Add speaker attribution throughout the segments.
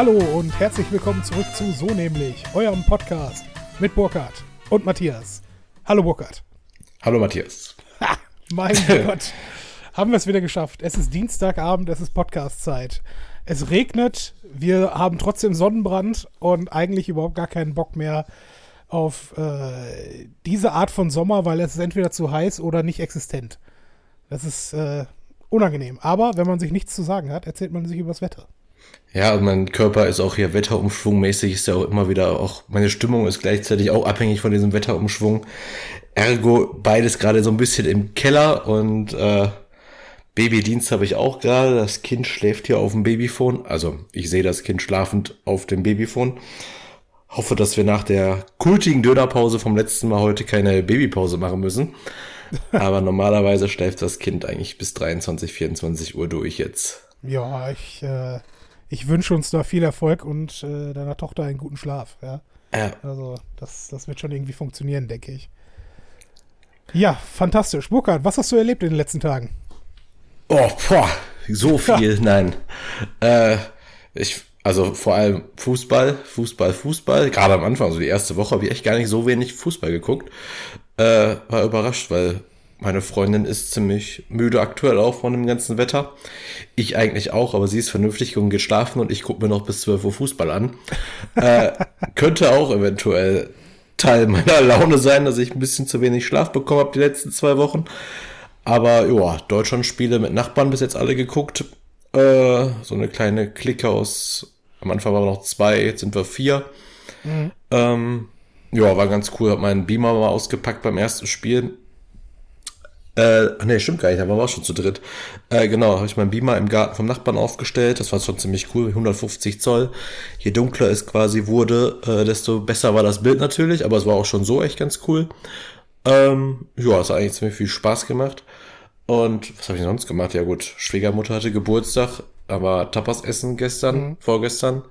Speaker 1: Hallo und herzlich willkommen zurück zu So nämlich, eurem Podcast mit Burkhard und Matthias. Hallo Burkhard.
Speaker 2: Hallo Matthias.
Speaker 1: Ha, mein Gott, haben wir es wieder geschafft. Es ist Dienstagabend, es ist Podcastzeit. Es regnet, wir haben trotzdem Sonnenbrand und eigentlich überhaupt gar keinen Bock mehr auf äh, diese Art von Sommer, weil es ist entweder zu heiß oder nicht existent. Das ist äh, unangenehm. Aber wenn man sich nichts zu sagen hat, erzählt man sich übers Wetter.
Speaker 2: Ja, und mein Körper ist auch hier wetterumschwungmäßig, ist ja auch immer wieder auch, meine Stimmung ist gleichzeitig auch abhängig von diesem Wetterumschwung. Ergo beides gerade so ein bisschen im Keller und äh, Babydienst habe ich auch gerade. Das Kind schläft hier auf dem Babyphone. Also ich sehe das Kind schlafend auf dem Babyphone. Hoffe, dass wir nach der kultigen Dönerpause vom letzten Mal heute keine Babypause machen müssen. Aber normalerweise schläft das Kind eigentlich bis 23, 24 Uhr durch jetzt.
Speaker 1: Ja, ich, äh, ich wünsche uns da viel Erfolg und äh, deiner Tochter einen guten Schlaf. Ja?
Speaker 2: Ja.
Speaker 1: Also das, das wird schon irgendwie funktionieren, denke ich. Ja, fantastisch. Burkhard, was hast du erlebt in den letzten Tagen?
Speaker 2: Oh, boah, so viel, nein. Äh, ich, also vor allem Fußball, Fußball, Fußball. Gerade am Anfang, also die erste Woche, habe ich echt gar nicht so wenig Fußball geguckt. Äh, war überrascht, weil meine Freundin ist ziemlich müde aktuell auch von dem ganzen Wetter. Ich eigentlich auch, aber sie ist vernünftig und geht schlafen und ich gucke mir noch bis 12 Uhr Fußball an. äh, könnte auch eventuell Teil meiner Laune sein, dass ich ein bisschen zu wenig Schlaf bekommen habe die letzten zwei Wochen. Aber ja, Deutschland-Spiele mit Nachbarn bis jetzt alle geguckt. Äh, so eine kleine Clique aus, am Anfang waren wir noch zwei, jetzt sind wir vier. Mhm. Ähm, ja, war ganz cool. Hab meinen Beamer mal ausgepackt beim ersten Spiel. Äh, nee, stimmt gar nicht, da waren wir auch schon zu dritt. Äh, genau, habe ich meinen Beamer im Garten vom Nachbarn aufgestellt. Das war schon ziemlich cool, 150 Zoll. Je dunkler es quasi wurde, äh, desto besser war das Bild natürlich, aber es war auch schon so echt ganz cool. Ähm, ja, es hat eigentlich ziemlich viel Spaß gemacht. Und was habe ich sonst gemacht? Ja gut, Schwiegermutter hatte Geburtstag, aber Tapas essen gestern, mhm. vorgestern.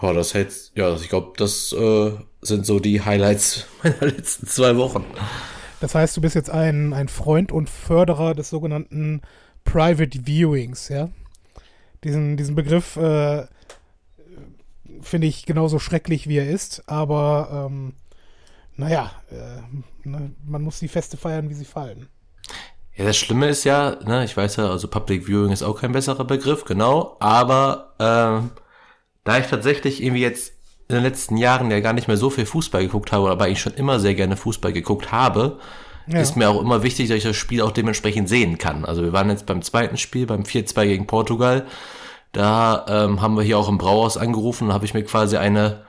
Speaker 2: Ja, das hält, ja, ich glaube, das äh, sind so die Highlights meiner letzten zwei Wochen.
Speaker 1: Das heißt, du bist jetzt ein, ein Freund und Förderer des sogenannten Private Viewings, ja? Diesen, diesen Begriff äh, finde ich genauso schrecklich, wie er ist, aber ähm, naja, äh, ne, man muss die Feste feiern, wie sie fallen.
Speaker 2: Ja, das Schlimme ist ja, ne, ich weiß ja, also Public Viewing ist auch kein besserer Begriff, genau, aber ähm, da ich tatsächlich irgendwie jetzt in den letzten Jahren ja gar nicht mehr so viel Fußball geguckt habe, aber ich schon immer sehr gerne Fußball geguckt habe, ja. ist mir auch immer wichtig, dass ich das Spiel auch dementsprechend sehen kann. Also wir waren jetzt beim zweiten Spiel, beim 4-2 gegen Portugal. Da ähm, haben wir hier auch im Brauhaus angerufen und habe ich mir quasi eine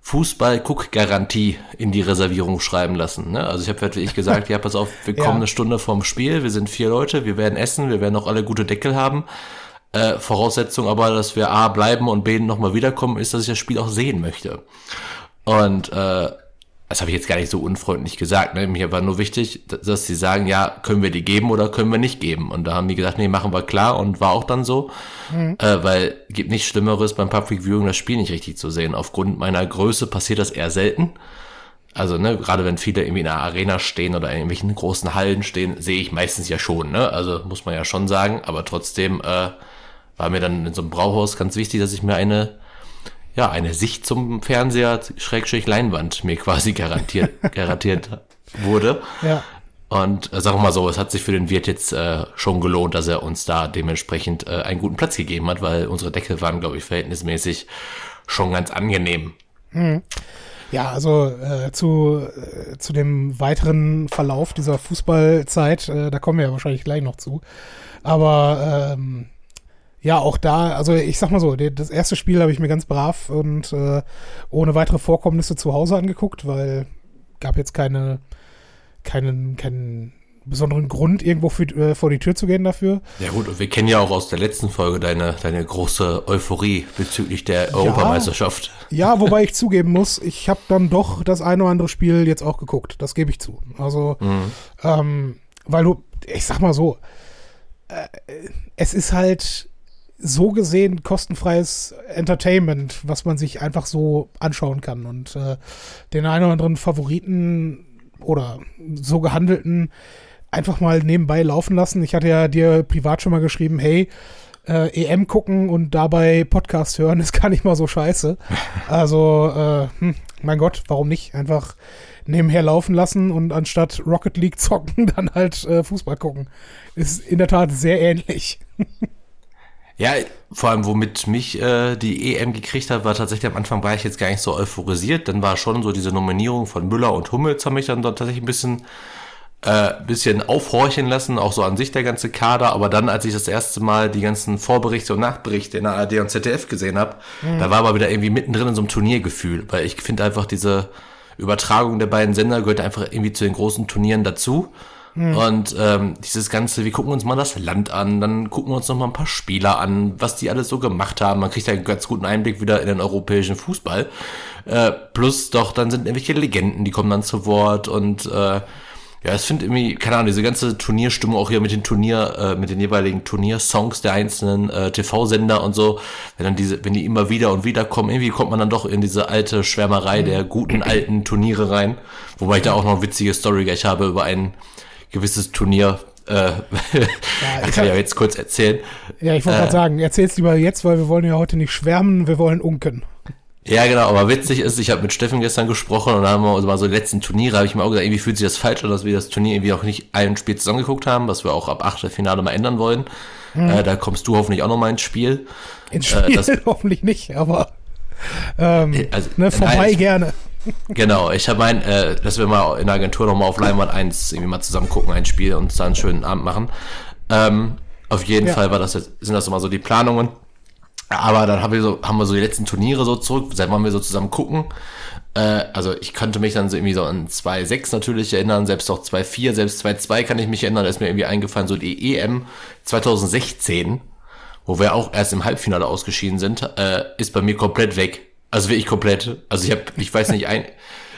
Speaker 2: Fußball-Guck-Garantie in die Reservierung schreiben lassen. Ne? Also ich habe wirklich gesagt, ja, pass auf, wir kommen ja. eine Stunde vorm Spiel, wir sind vier Leute, wir werden essen, wir werden auch alle gute Deckel haben. Äh, Voraussetzung aber, dass wir A bleiben und B nochmal wiederkommen, ist, dass ich das Spiel auch sehen möchte. Und äh, das habe ich jetzt gar nicht so unfreundlich gesagt. Ne? Mir war nur wichtig, dass sie sagen, ja, können wir die geben oder können wir nicht geben. Und da haben die gesagt, nee, machen wir klar und war auch dann so. Mhm. Äh, weil gibt nichts Schlimmeres beim Public Viewing das Spiel nicht richtig zu sehen. Aufgrund meiner Größe passiert das eher selten. Also, ne, gerade wenn viele irgendwie in einer Arena stehen oder in irgendwelchen großen Hallen stehen, sehe ich meistens ja schon, ne? Also muss man ja schon sagen, aber trotzdem äh, war mir dann in so einem Brauhaus ganz wichtig, dass ich mir eine, ja, eine Sicht zum Fernseher, Schrägstrich Leinwand, mir quasi garantiert, garantiert wurde.
Speaker 1: Ja.
Speaker 2: Und äh, sagen wir mal so, es hat sich für den Wirt jetzt äh, schon gelohnt, dass er uns da dementsprechend äh, einen guten Platz gegeben hat, weil unsere Deckel waren, glaube ich, verhältnismäßig schon ganz angenehm.
Speaker 1: Mhm. Ja, also äh, zu, äh, zu dem weiteren Verlauf dieser Fußballzeit, äh, da kommen wir ja wahrscheinlich gleich noch zu. Aber ähm, ja, auch da, also ich sag mal so, das erste Spiel habe ich mir ganz brav und äh, ohne weitere Vorkommnisse zu Hause angeguckt, weil gab jetzt keine, keinen, keinen besonderen Grund, irgendwo für, äh, vor die Tür zu gehen dafür.
Speaker 2: Ja gut, und wir kennen ja auch aus der letzten Folge deine, deine große Euphorie bezüglich der Europameisterschaft.
Speaker 1: Ja, wobei ich zugeben muss, ich habe dann doch das eine oder andere Spiel jetzt auch geguckt. Das gebe ich zu. Also, mhm. ähm, weil du, ich sag mal so, äh, es ist halt so gesehen kostenfreies Entertainment, was man sich einfach so anschauen kann. Und äh, den einen oder anderen Favoriten oder so gehandelten einfach mal nebenbei laufen lassen. Ich hatte ja dir privat schon mal geschrieben, hey, äh, EM gucken und dabei Podcast hören ist gar nicht mal so scheiße. Also, äh, hm, mein Gott, warum nicht? Einfach nebenher laufen lassen und anstatt Rocket League zocken, dann halt äh, Fußball gucken. Ist in der Tat sehr ähnlich.
Speaker 2: Ja, vor allem, womit mich äh, die EM gekriegt hat, war tatsächlich am Anfang war ich jetzt gar nicht so euphorisiert. Dann war schon so diese Nominierung von Müller und Hummels, haben mich dann dort tatsächlich ein bisschen, äh, bisschen aufhorchen lassen, auch so an sich der ganze Kader. Aber dann, als ich das erste Mal die ganzen Vorberichte und Nachberichte in der ARD und ZDF gesehen habe, mhm. da war aber wieder irgendwie mittendrin in so einem Turniergefühl. Weil ich finde einfach diese Übertragung der beiden Sender gehört einfach irgendwie zu den großen Turnieren dazu. Mhm. Und ähm, dieses Ganze, wir gucken uns mal das Land an, dann gucken wir uns noch mal ein paar Spieler an, was die alles so gemacht haben. Man kriegt einen ganz guten Einblick wieder in den europäischen Fußball. Äh, plus doch, dann sind irgendwelche Legenden, die kommen dann zu Wort und äh, ja, es finde irgendwie, keine Ahnung, diese ganze Turnierstimmung auch hier mit den Turnier, äh, mit den jeweiligen Turniersongs der einzelnen äh, TV-Sender und so, wenn dann diese, wenn die immer wieder und wieder kommen, irgendwie kommt man dann doch in diese alte Schwärmerei der guten alten Turniere rein. Wobei ich da auch noch eine witzige Story gleich habe über einen gewisses Turnier. Äh, ja, ich kann ja jetzt kurz erzählen.
Speaker 1: Ja, ich wollte äh, gerade sagen, erzähl's lieber jetzt, weil wir wollen ja heute nicht schwärmen, wir wollen unken.
Speaker 2: Ja, genau, aber witzig ist, ich habe mit Steffen gestern gesprochen und da haben wir uns mal so die letzten Turniere, habe ich mir auch gesagt, irgendwie fühlt sich das falsch an, dass wir das Turnier irgendwie auch nicht ein Spiel zusammengeguckt haben, was wir auch ab Achtelfinale mal ändern wollen. Hm. Äh, da kommst du hoffentlich auch noch mal ins Spiel.
Speaker 1: Ins Spiel äh, das, hoffentlich nicht, aber ähm, also, ne, vorbei nein, gerne.
Speaker 2: Genau, ich habe mein, äh, dass wir mal in der Agentur nochmal auf Leinwand 1 irgendwie mal zusammen gucken, ein Spiel und dann einen schönen Abend machen. Ähm, auf jeden ja. Fall war das jetzt, sind das immer so die Planungen. Aber dann haben wir so, haben wir so die letzten Turniere so zurück, seit wann wir so zusammen gucken. Äh, also ich könnte mich dann so irgendwie so an 2-6 natürlich erinnern, selbst auch 2-4, selbst 2-2 kann ich mich erinnern, da ist mir irgendwie eingefallen, so die EM 2016, wo wir auch erst im Halbfinale ausgeschieden sind, äh, ist bei mir komplett weg. Also wirklich komplett. Also ich habe, ich weiß nicht ein,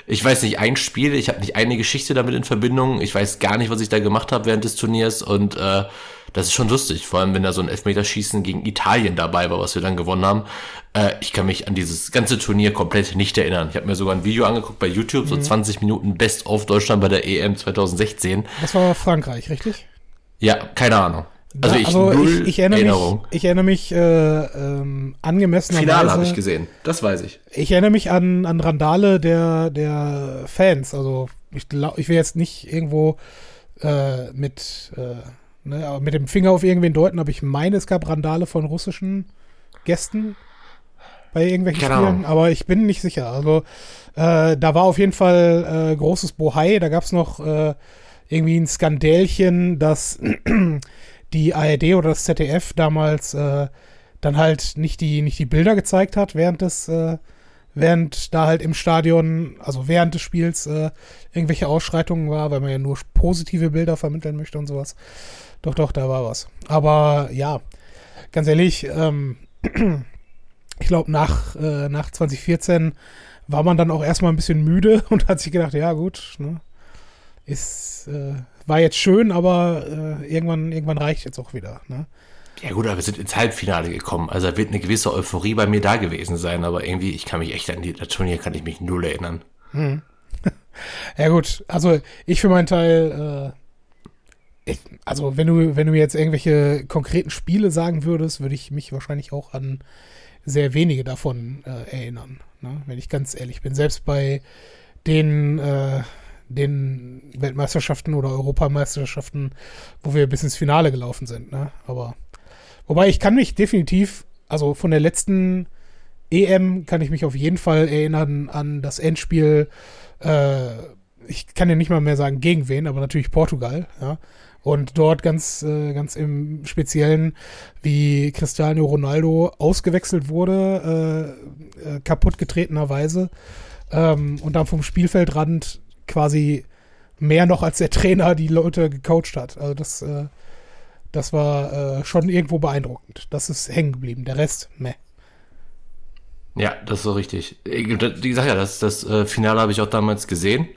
Speaker 2: ich weiß nicht ein Spiel, ich habe nicht eine Geschichte damit in Verbindung. Ich weiß gar nicht, was ich da gemacht habe während des Turniers und äh, das ist schon lustig. Vor allem, wenn da so ein Elfmeterschießen gegen Italien dabei war, was wir dann gewonnen haben. Äh, ich kann mich an dieses ganze Turnier komplett nicht erinnern. Ich habe mir sogar ein Video angeguckt bei YouTube, so 20 mhm. Minuten Best of Deutschland bei der EM 2016.
Speaker 1: Das war Frankreich, richtig?
Speaker 2: Ja, keine Ahnung.
Speaker 1: Also, ich, also ich, ich, erinnere Erinnerung. mich, ich erinnere mich äh, ähm, angemessenerweise.
Speaker 2: Finale habe ich gesehen, das weiß ich.
Speaker 1: Ich erinnere mich an, an Randale der, der Fans. Also ich, ich will jetzt nicht irgendwo äh, mit, äh, ne, mit dem Finger auf irgendwen deuten, aber ich meine, es gab Randale von russischen Gästen bei irgendwelchen genau. Spielen, aber ich bin nicht sicher. Also äh, da war auf jeden Fall äh, großes Bohai, da gab es noch äh, irgendwie ein Skandälchen, dass die ARD oder das ZDF damals äh, dann halt nicht die, nicht die Bilder gezeigt hat, während des, äh, während da halt im Stadion, also während des Spiels äh, irgendwelche Ausschreitungen war, weil man ja nur positive Bilder vermitteln möchte und sowas. Doch, doch, da war was. Aber ja, ganz ehrlich, ähm, ich glaube, nach, äh, nach 2014 war man dann auch erstmal ein bisschen müde und hat sich gedacht, ja gut, ne, ist, äh, war jetzt schön, aber äh, irgendwann, irgendwann reicht jetzt auch wieder. Ne?
Speaker 2: Ja gut, aber wir sind ins Halbfinale gekommen. Also da wird eine gewisse Euphorie bei mir da gewesen sein, aber irgendwie, ich kann mich echt an die, das Turnier kann ich mich null erinnern. Hm.
Speaker 1: ja gut, also ich für meinen Teil, äh, ich, also wenn du, wenn du jetzt irgendwelche konkreten Spiele sagen würdest, würde ich mich wahrscheinlich auch an sehr wenige davon äh, erinnern, ne? wenn ich ganz ehrlich bin. Selbst bei den äh, den Weltmeisterschaften oder Europameisterschaften, wo wir bis ins Finale gelaufen sind. Ne? Aber wobei ich kann mich definitiv, also von der letzten EM kann ich mich auf jeden Fall erinnern an das Endspiel. Äh, ich kann ja nicht mal mehr sagen gegen wen, aber natürlich Portugal. Ja? Und dort ganz, äh, ganz im Speziellen, wie Cristiano Ronaldo ausgewechselt wurde, äh, äh kaputtgetretenerweise. Ähm, und dann vom Spielfeldrand quasi mehr noch als der Trainer die Leute gecoacht hat. Also das, äh, das war äh, schon irgendwo beeindruckend. Das ist hängen geblieben. Der Rest, meh.
Speaker 2: Ja, das ist so richtig. Wie gesagt, ja, das, das äh, Finale habe ich auch damals gesehen.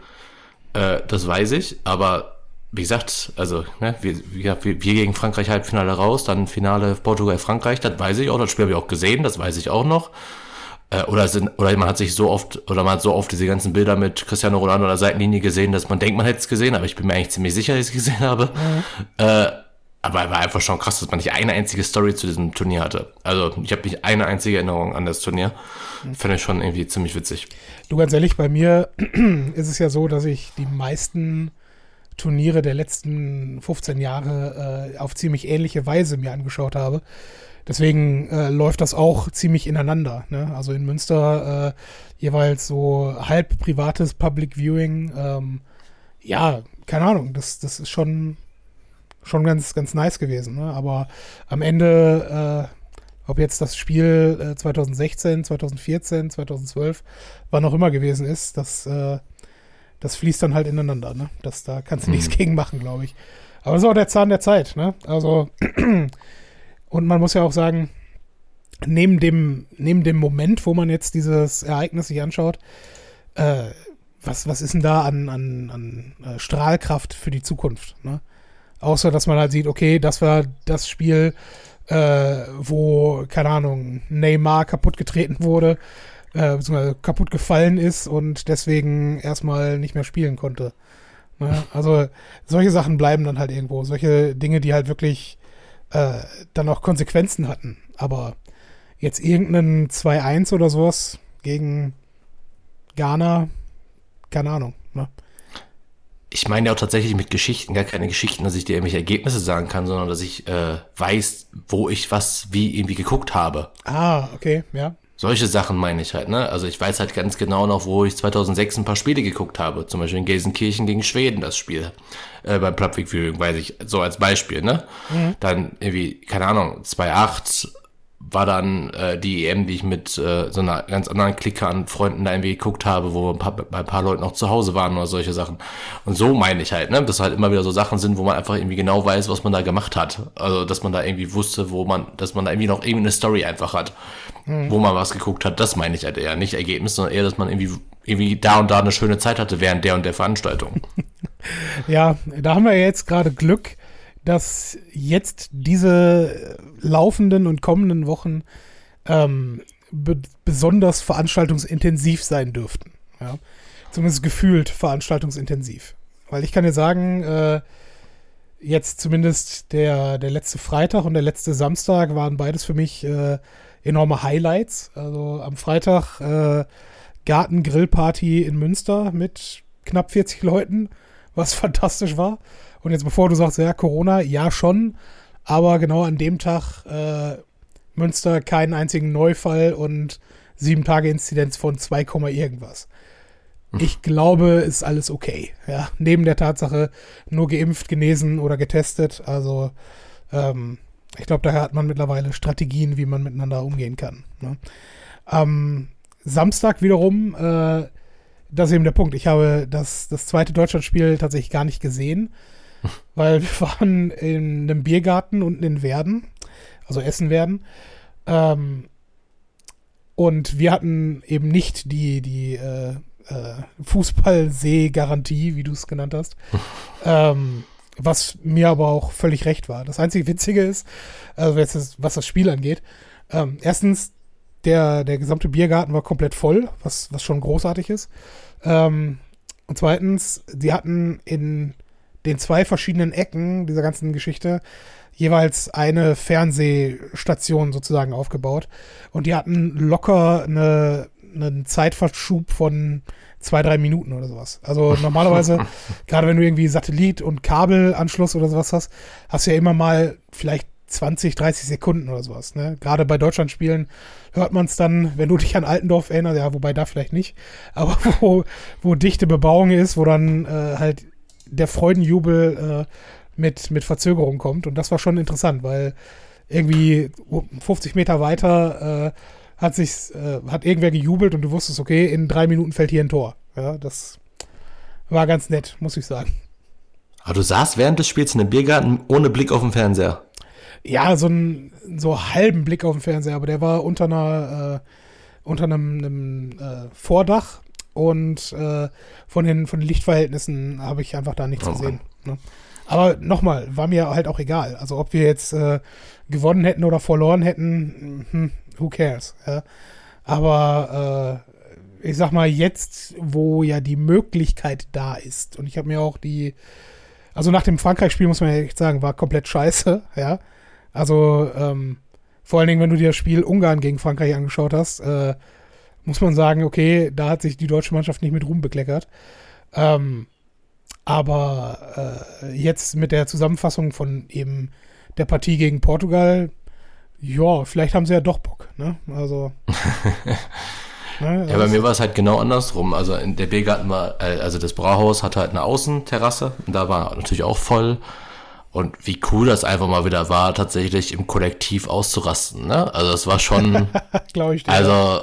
Speaker 2: Äh, das weiß ich, aber wie gesagt, also ne, wir, wir, wir gegen Frankreich Halbfinale raus, dann Finale Portugal-Frankreich, das weiß ich auch, das Spiel habe ich auch gesehen, das weiß ich auch noch. Äh, oder, sind, oder man hat sich so oft, oder man hat so oft diese ganzen Bilder mit Cristiano Ronaldo an der Seitenlinie gesehen, dass man denkt, man hätte es gesehen, aber ich bin mir eigentlich ziemlich sicher, dass ich es gesehen habe. Mhm. Äh, aber war einfach schon krass, dass man nicht eine einzige Story zu diesem Turnier hatte. Also ich habe nicht eine einzige Erinnerung an das Turnier. Mhm. Finde ich schon irgendwie ziemlich witzig.
Speaker 1: Du ganz ehrlich, bei mir ist es ja so, dass ich die meisten Turniere der letzten 15 Jahre äh, auf ziemlich ähnliche Weise mir angeschaut habe. Deswegen äh, läuft das auch ziemlich ineinander. Ne? Also in Münster äh, jeweils so halb privates Public Viewing. Ähm, ja, keine Ahnung, das, das ist schon schon ganz, ganz nice gewesen. Ne? Aber am Ende, äh, ob jetzt das Spiel äh, 2016, 2014, 2012, wann auch immer gewesen ist, das, äh, das fließt dann halt ineinander. Ne? Das, da kannst du mhm. nichts gegen machen, glaube ich. Aber das ist auch der Zahn der Zeit. Ne? Also, und man muss ja auch sagen, neben dem, neben dem Moment, wo man jetzt dieses Ereignis sich anschaut, äh, was, was ist denn da an, an, an äh, Strahlkraft für die Zukunft? Ne? Außer, dass man halt sieht, okay, das war das Spiel, äh, wo, keine Ahnung, Neymar kaputt getreten wurde, äh, beziehungsweise kaputt gefallen ist und deswegen erstmal nicht mehr spielen konnte. Ne? Also solche Sachen bleiben dann halt irgendwo. Solche Dinge, die halt wirklich äh, dann auch Konsequenzen hatten. Aber jetzt irgendeinen 2-1 oder sowas gegen Ghana, keine Ahnung. Ne?
Speaker 2: ich meine ja auch tatsächlich mit Geschichten, gar keine Geschichten, dass ich dir irgendwelche Ergebnisse sagen kann, sondern dass ich äh, weiß, wo ich was wie irgendwie geguckt habe.
Speaker 1: Ah, okay, ja.
Speaker 2: Solche Sachen meine ich halt, ne? Also ich weiß halt ganz genau noch, wo ich 2006 ein paar Spiele geguckt habe. Zum Beispiel in Gelsenkirchen gegen Schweden das Spiel. Äh, beim Public Viewing, weiß ich, so als Beispiel, ne? Mhm. Dann irgendwie, keine Ahnung, 2.8 war dann äh, die EM, die ich mit äh, so einer ganz anderen Clique an Freunden da irgendwie geguckt habe, wo ein paar, bei ein paar Leuten auch zu Hause waren oder solche Sachen. Und so meine ich halt, ne, dass halt immer wieder so Sachen sind, wo man einfach irgendwie genau weiß, was man da gemacht hat. Also, dass man da irgendwie wusste, wo man, dass man da irgendwie noch irgendwie eine Story einfach hat, mhm. wo man was geguckt hat. Das meine ich halt eher. Nicht Ergebnis, sondern eher, dass man irgendwie, irgendwie da und da eine schöne Zeit hatte während der und der Veranstaltung.
Speaker 1: ja, da haben wir jetzt gerade Glück dass jetzt diese laufenden und kommenden Wochen ähm, be besonders veranstaltungsintensiv sein dürften. Ja? Zumindest gefühlt veranstaltungsintensiv. Weil ich kann dir sagen, äh, jetzt zumindest der, der letzte Freitag und der letzte Samstag waren beides für mich äh, enorme Highlights. Also am Freitag äh, Garten-Grillparty in Münster mit knapp 40 Leuten, was fantastisch war. Und jetzt bevor du sagst, ja, Corona, ja schon, aber genau an dem Tag äh, Münster keinen einzigen Neufall und sieben Tage Inzidenz von 2, irgendwas. Ich glaube, ist alles okay. Ja, neben der Tatsache nur geimpft, genesen oder getestet. Also ähm, ich glaube, daher hat man mittlerweile Strategien, wie man miteinander umgehen kann. Ne? Am Samstag wiederum, äh, das ist eben der Punkt. Ich habe das, das zweite Deutschlandspiel tatsächlich gar nicht gesehen weil wir waren in einem Biergarten unten in Werden, also Essen werden. Ähm, und wir hatten eben nicht die, die äh, äh, Fußballsee-Garantie, wie du es genannt hast. ähm, was mir aber auch völlig recht war. Das einzige Witzige ist, also was das Spiel angeht, ähm, erstens, der, der gesamte Biergarten war komplett voll, was, was schon großartig ist. Ähm, und zweitens, sie hatten in den zwei verschiedenen Ecken dieser ganzen Geschichte jeweils eine Fernsehstation sozusagen aufgebaut. Und die hatten locker eine, einen Zeitverschub von zwei, drei Minuten oder sowas. Also normalerweise, gerade wenn du irgendwie Satellit- und Kabelanschluss oder sowas hast, hast du ja immer mal vielleicht 20, 30 Sekunden oder sowas. Ne? Gerade bei Deutschlandspielen hört man es dann, wenn du dich an Altendorf erinnerst, ja, wobei da vielleicht nicht, aber wo, wo dichte Bebauung ist, wo dann äh, halt der Freudenjubel äh, mit, mit Verzögerung kommt. Und das war schon interessant, weil irgendwie 50 Meter weiter äh, hat sich äh, hat irgendwer gejubelt und du wusstest, okay, in drei Minuten fällt hier ein Tor. Ja, das war ganz nett, muss ich sagen.
Speaker 2: Aber du saßt während des Spiels in einem Biergarten ohne Blick auf den Fernseher.
Speaker 1: Ja, so einen so halben Blick auf den Fernseher, aber der war unter einer äh, unter einem, einem äh, Vordach und äh, von, den, von den Lichtverhältnissen habe ich einfach da nichts oh gesehen. Ne? Aber nochmal, war mir halt auch egal. Also ob wir jetzt äh, gewonnen hätten oder verloren hätten, hm, who cares. Ja? Aber äh, ich sag mal, jetzt, wo ja die Möglichkeit da ist, und ich habe mir auch die Also nach dem Frankreich-Spiel muss man ja echt sagen, war komplett scheiße, ja. Also ähm, vor allen Dingen, wenn du dir das Spiel Ungarn gegen Frankreich angeschaut hast, äh, muss man sagen, okay, da hat sich die deutsche Mannschaft nicht mit Ruhm bekleckert. Ähm, aber äh, jetzt mit der Zusammenfassung von eben der Partie gegen Portugal, ja, vielleicht haben sie ja doch Bock, ne? Also.
Speaker 2: ne, ja, bei mir war es halt genau andersrum. Also in der Biergarten war, äh, also das Brauhaus hatte halt eine Außenterrasse und da war natürlich auch voll. Und wie cool das einfach mal wieder war, tatsächlich im Kollektiv auszurasten, ne? Also es war schon.
Speaker 1: Glaube ich dir.
Speaker 2: Also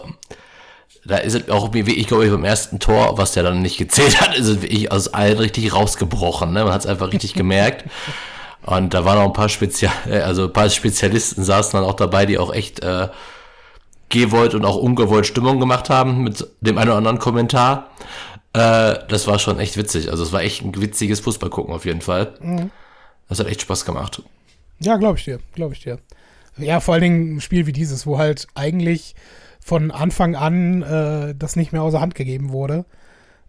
Speaker 2: da ist es auch, wie ich glaube, beim ersten Tor, was der dann nicht gezählt hat, ist es wirklich aus allen richtig rausgebrochen. Ne? Man hat es einfach richtig gemerkt. Und da waren auch ein paar Spezial, äh, also ein paar Spezialisten saßen dann auch dabei, die auch echt äh, gewollt und auch ungewollt Stimmung gemacht haben mit dem einen oder anderen Kommentar. Äh, das war schon echt witzig. Also es war echt ein witziges Fußballgucken auf jeden Fall. Mhm. Das hat echt Spaß gemacht.
Speaker 1: Ja, glaube ich dir, glaube ich dir. Ja, vor allen Dingen ein Spiel wie dieses, wo halt eigentlich von Anfang an äh, das nicht mehr außer Hand gegeben wurde.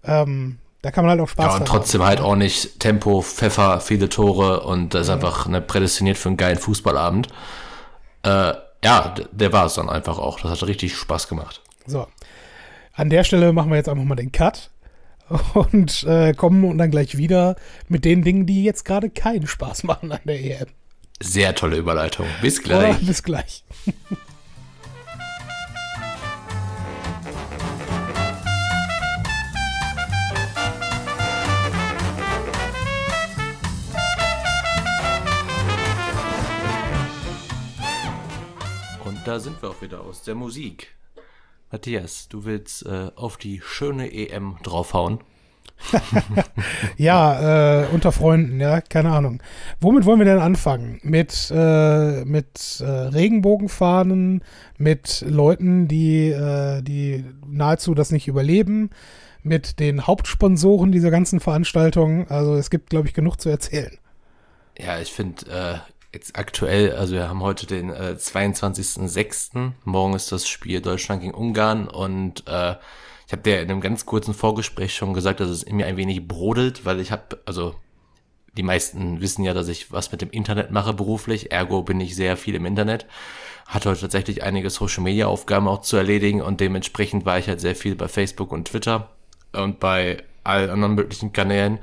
Speaker 1: Ähm, da kann man halt auch Spaß
Speaker 2: haben. Ja, und trotzdem haben. halt auch nicht Tempo, Pfeffer, viele Tore und das ist ja. einfach eine prädestiniert für einen geilen Fußballabend. Äh, ja, der war es dann einfach auch. Das hat richtig Spaß gemacht.
Speaker 1: So. An der Stelle machen wir jetzt einfach mal den Cut und äh, kommen und dann gleich wieder mit den Dingen, die jetzt gerade keinen Spaß machen an der EM.
Speaker 2: Sehr tolle Überleitung. Bis gleich.
Speaker 1: Oh, bis gleich.
Speaker 2: Da sind wir auch wieder aus der Musik. Matthias, du willst äh, auf die schöne EM draufhauen?
Speaker 1: ja, äh, unter Freunden, ja, keine Ahnung. Womit wollen wir denn anfangen? Mit, äh, mit äh, Regenbogenfahnen, mit Leuten, die, äh, die nahezu das nicht überleben, mit den Hauptsponsoren dieser ganzen Veranstaltung. Also es gibt, glaube ich, genug zu erzählen.
Speaker 2: Ja, ich finde, äh, jetzt aktuell, also wir haben heute den äh, 22.06. Morgen ist das Spiel Deutschland gegen Ungarn und äh, ich habe dir in einem ganz kurzen Vorgespräch schon gesagt, dass es in mir ein wenig brodelt, weil ich habe, also die meisten wissen ja, dass ich was mit dem Internet mache beruflich, ergo bin ich sehr viel im Internet. Hatte heute tatsächlich einige Social Media Aufgaben auch zu erledigen und dementsprechend war ich halt sehr viel bei Facebook und Twitter und bei allen anderen möglichen Kanälen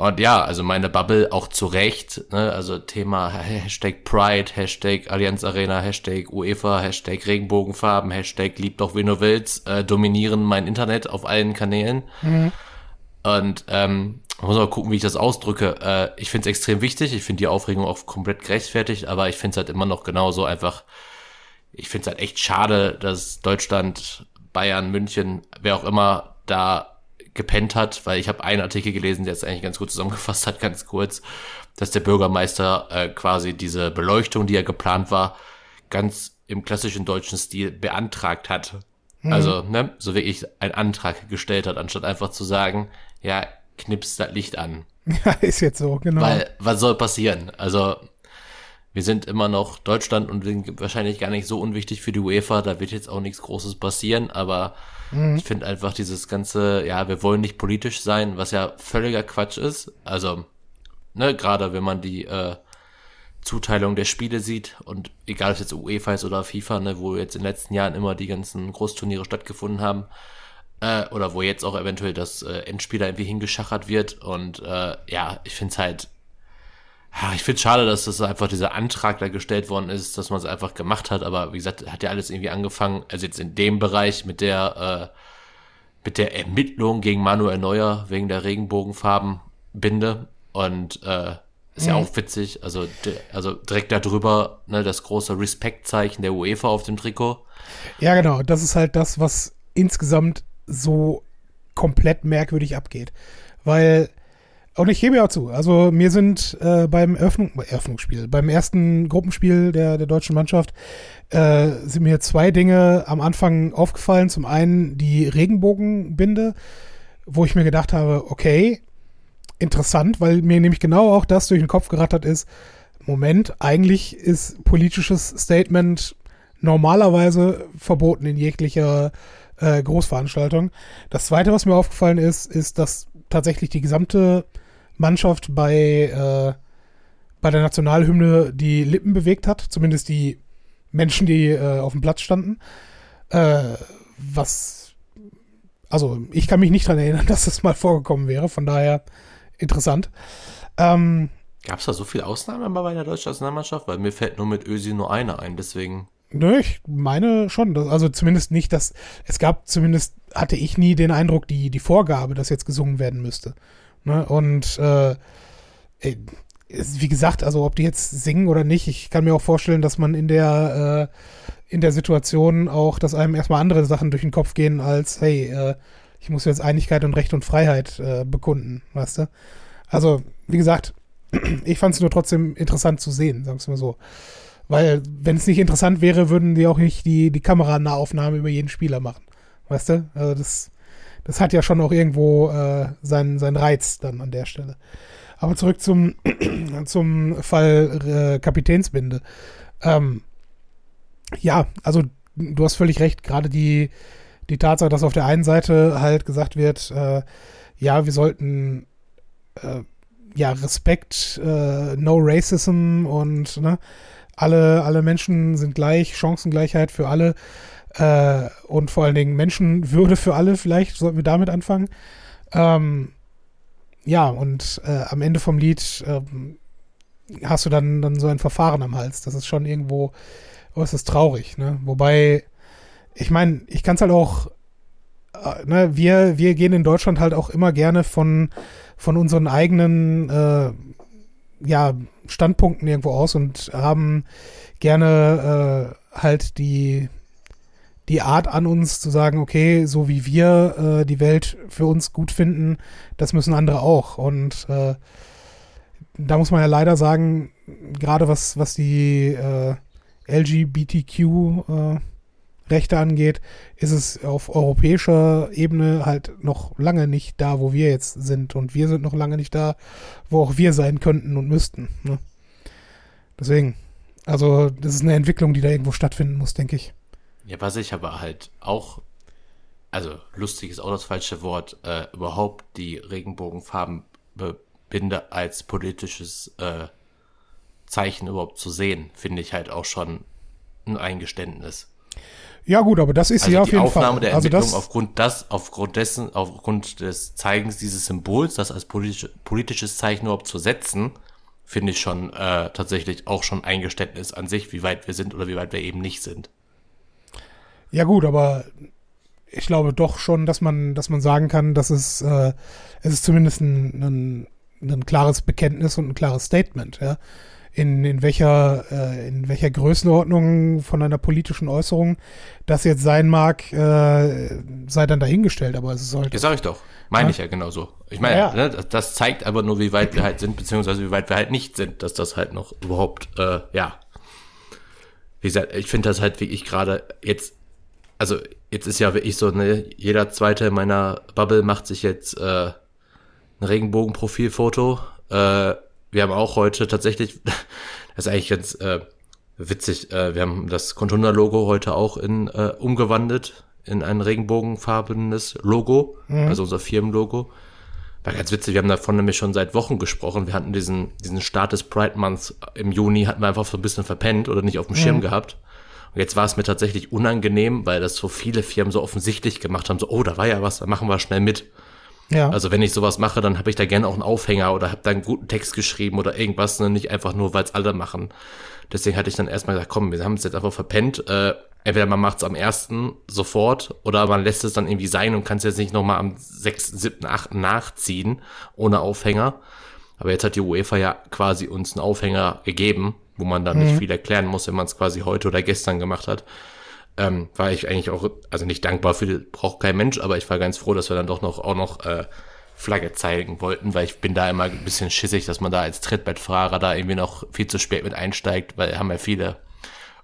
Speaker 2: und ja, also meine Bubble auch zu Recht, ne? also Thema Hashtag Pride, Hashtag Allianz Arena, Hashtag UEFA, Hashtag Regenbogenfarben, Hashtag Lieb doch wen du willst, äh, dominieren mein Internet auf allen Kanälen. Mhm. Und ähm, muss mal gucken, wie ich das ausdrücke. Äh, ich finde es extrem wichtig, ich finde die Aufregung auch komplett gerechtfertigt, aber ich finde es halt immer noch genauso einfach, ich finde es halt echt schade, dass Deutschland, Bayern, München, wer auch immer da gepennt hat, weil ich habe einen Artikel gelesen, der es eigentlich ganz gut zusammengefasst hat, ganz kurz, dass der Bürgermeister äh, quasi diese Beleuchtung, die ja geplant war, ganz im klassischen deutschen Stil beantragt hat. Mhm. Also, ne, so wie ich einen Antrag gestellt hat, anstatt einfach zu sagen, ja, knips das Licht an.
Speaker 1: Ja, ist jetzt so, genau.
Speaker 2: Weil, was soll passieren? Also, wir sind immer noch Deutschland und sind wahrscheinlich gar nicht so unwichtig für die UEFA, da wird jetzt auch nichts Großes passieren, aber mhm. ich finde einfach dieses ganze, ja, wir wollen nicht politisch sein, was ja völliger Quatsch ist. Also, ne, gerade wenn man die äh, Zuteilung der Spiele sieht und egal ob es jetzt UEFA ist oder FIFA, ne, wo jetzt in den letzten Jahren immer die ganzen Großturniere stattgefunden haben, äh, oder wo jetzt auch eventuell das äh, Endspieler irgendwie hingeschachert wird und äh, ja, ich finde es halt ja, ich finde schade, dass das einfach dieser Antrag da gestellt worden ist, dass man es einfach gemacht hat, aber wie gesagt, hat ja alles irgendwie angefangen, also jetzt in dem Bereich mit der, äh, mit der Ermittlung gegen Manuel Neuer wegen der Regenbogenfarbenbinde und äh, ist mhm. ja auch witzig, also, also direkt darüber, ne, das große Respektzeichen der UEFA auf dem Trikot.
Speaker 1: Ja, genau, das ist halt das, was insgesamt so komplett merkwürdig abgeht, weil und ich gebe ja auch zu. Also mir sind äh, beim Eröffnung, Eröffnungsspiel, beim ersten Gruppenspiel der, der deutschen Mannschaft, äh, sind mir zwei Dinge am Anfang aufgefallen. Zum einen die Regenbogenbinde, wo ich mir gedacht habe, okay, interessant, weil mir nämlich genau auch das durch den Kopf gerattert ist. Moment, eigentlich ist politisches Statement normalerweise verboten in jeglicher äh, Großveranstaltung. Das zweite, was mir aufgefallen ist, ist, dass tatsächlich die gesamte Mannschaft bei, äh, bei der Nationalhymne die Lippen bewegt hat, zumindest die Menschen, die äh, auf dem Platz standen. Äh, was, also ich kann mich nicht daran erinnern, dass das mal vorgekommen wäre, von daher interessant. Ähm,
Speaker 2: Gab es da so viele Ausnahmen bei der deutschen Nationalmannschaft? Weil mir fällt nur mit Ösi nur eine ein, deswegen.
Speaker 1: Nö, ich meine schon. Dass, also zumindest nicht, dass es gab, zumindest hatte ich nie den Eindruck, die, die Vorgabe, dass jetzt gesungen werden müsste. Ne? Und äh, wie gesagt, also ob die jetzt singen oder nicht, ich kann mir auch vorstellen, dass man in der, äh, in der Situation auch, dass einem erstmal andere Sachen durch den Kopf gehen, als, hey, äh, ich muss jetzt Einigkeit und Recht und Freiheit äh, bekunden, weißt du? Also, wie gesagt, ich fand es nur trotzdem interessant zu sehen, sagen wir mal so. Weil, wenn es nicht interessant wäre, würden die auch nicht die, die Kameranahaufnahme über jeden Spieler machen. Weißt du? Also das, das hat ja schon auch irgendwo äh, seinen, seinen Reiz dann an der Stelle. Aber zurück zum, zum Fall äh, Kapitänsbinde. Ähm, ja, also du hast völlig recht, gerade die, die Tatsache, dass auf der einen Seite halt gesagt wird, äh, ja, wir sollten äh, ja Respekt, äh, No Racism und ne, alle, alle Menschen sind gleich, Chancengleichheit für alle äh, und vor allen Dingen Menschenwürde für alle, vielleicht sollten wir damit anfangen. Ähm, ja, und äh, am Ende vom Lied ähm, hast du dann, dann so ein Verfahren am Hals. Das ist schon irgendwo, oh, es ist traurig, ne? Wobei, ich meine, ich kann es halt auch, äh, ne, wir, wir gehen in Deutschland halt auch immer gerne von, von unseren eigenen, äh, ja, Standpunkten irgendwo aus und haben gerne äh, halt die, die Art an uns zu sagen, okay, so wie wir äh, die Welt für uns gut finden, das müssen andere auch. Und äh, da muss man ja leider sagen, gerade was, was die äh, LGBTQ Rechte angeht, ist es auf europäischer Ebene halt noch lange nicht da, wo wir jetzt sind. Und wir sind noch lange nicht da, wo auch wir sein könnten und müssten. Ne? Deswegen, also das ist eine Entwicklung, die da irgendwo stattfinden muss, denke ich.
Speaker 2: Ja, was ich aber halt auch, also lustig ist auch das falsche Wort, äh, überhaupt die Regenbogenfarbenbinde als politisches äh, Zeichen überhaupt zu sehen, finde ich halt auch schon ein Eingeständnis.
Speaker 1: Ja, gut, aber das ist
Speaker 2: also
Speaker 1: ja auf jeden
Speaker 2: Aufnahme
Speaker 1: Fall.
Speaker 2: der
Speaker 1: also
Speaker 2: Entwicklung
Speaker 1: das,
Speaker 2: aufgrund das, aufgrund dessen, aufgrund des Zeigens dieses Symbols, das als politisch, politisches Zeichen überhaupt zu setzen, finde ich schon äh, tatsächlich auch schon Eingeständnis an sich, wie weit wir sind oder wie weit wir eben nicht sind.
Speaker 1: Ja, gut, aber ich glaube doch schon, dass man, dass man sagen kann, dass es, äh, es ist zumindest ein, ein, ein klares Bekenntnis und ein klares Statement, ja in, in welcher, äh, in welcher Größenordnung von einer politischen Äußerung das jetzt sein mag, äh, sei dann dahingestellt, aber es ist halt.
Speaker 2: Ja, sag ich doch. Meine ja. ich ja genauso. Ich meine, ja. ne, das zeigt aber nur, wie weit wir halt sind, beziehungsweise wie weit wir halt nicht sind, dass das halt noch überhaupt, äh, ja. Wie gesagt, ich finde das halt wirklich gerade jetzt, also jetzt ist ja wirklich so, ne, jeder zweite in meiner Bubble macht sich jetzt äh, ein Regenbogenprofilfoto. Äh, wir haben auch heute tatsächlich, das ist eigentlich ganz äh, witzig, äh, wir haben das Contunda-Logo heute auch in äh, umgewandelt in ein regenbogenfarbenes Logo, mhm. also unser Firmenlogo. War ganz witzig, wir haben davon nämlich schon seit Wochen gesprochen. Wir hatten diesen, diesen Start des Pride Months im Juni, hatten wir einfach so ein bisschen verpennt oder nicht auf dem Schirm mhm. gehabt. Und jetzt war es mir tatsächlich unangenehm, weil das so viele Firmen so offensichtlich gemacht haben, so, oh, da war ja was, da machen wir schnell mit. Ja. Also wenn ich sowas mache, dann habe ich da gerne auch einen Aufhänger oder habe da einen guten Text geschrieben oder irgendwas, ne? nicht einfach nur, weil es alle machen. Deswegen hatte ich dann erstmal gesagt, komm, wir haben es jetzt einfach verpennt. Äh, entweder man macht es am ersten sofort oder man lässt es dann irgendwie sein und kann es jetzt nicht nochmal am sechsten, siebten, achten nachziehen ohne Aufhänger. Aber jetzt hat die UEFA ja quasi uns einen Aufhänger gegeben, wo man dann mhm. nicht viel erklären muss, wenn man es quasi heute oder gestern gemacht hat ähm, war ich eigentlich auch, also nicht dankbar für, braucht kein Mensch, aber ich war ganz froh, dass wir dann doch noch auch noch äh, Flagge zeigen wollten, weil ich bin da immer ein bisschen schissig, dass man da als Trittbettfahrer da irgendwie noch viel zu spät mit einsteigt, weil haben ja viele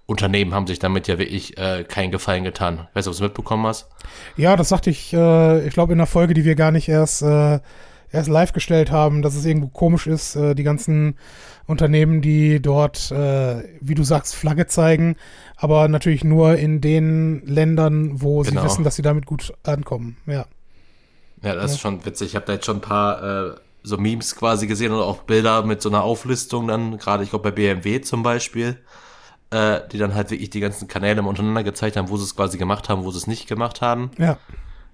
Speaker 2: Unternehmen haben sich damit ja wirklich äh, keinen Gefallen getan. Weißt du, ob du es mitbekommen hast?
Speaker 1: Ja, das sagte ich, äh, ich glaube, in einer Folge, die wir gar nicht erst, äh, erst live gestellt haben, dass es irgendwo komisch ist, äh, die ganzen Unternehmen, die dort, äh, wie du sagst, Flagge zeigen, aber natürlich nur in den Ländern, wo genau. sie wissen, dass sie damit gut ankommen. Ja.
Speaker 2: Ja, das ja. ist schon witzig. Ich habe da jetzt schon ein paar äh, so Memes quasi gesehen und auch Bilder mit so einer Auflistung dann, gerade ich glaube bei BMW zum Beispiel, äh, die dann halt wirklich die ganzen Kanäle untereinander gezeigt haben, wo sie es quasi gemacht haben, wo sie es nicht gemacht haben.
Speaker 1: Ja.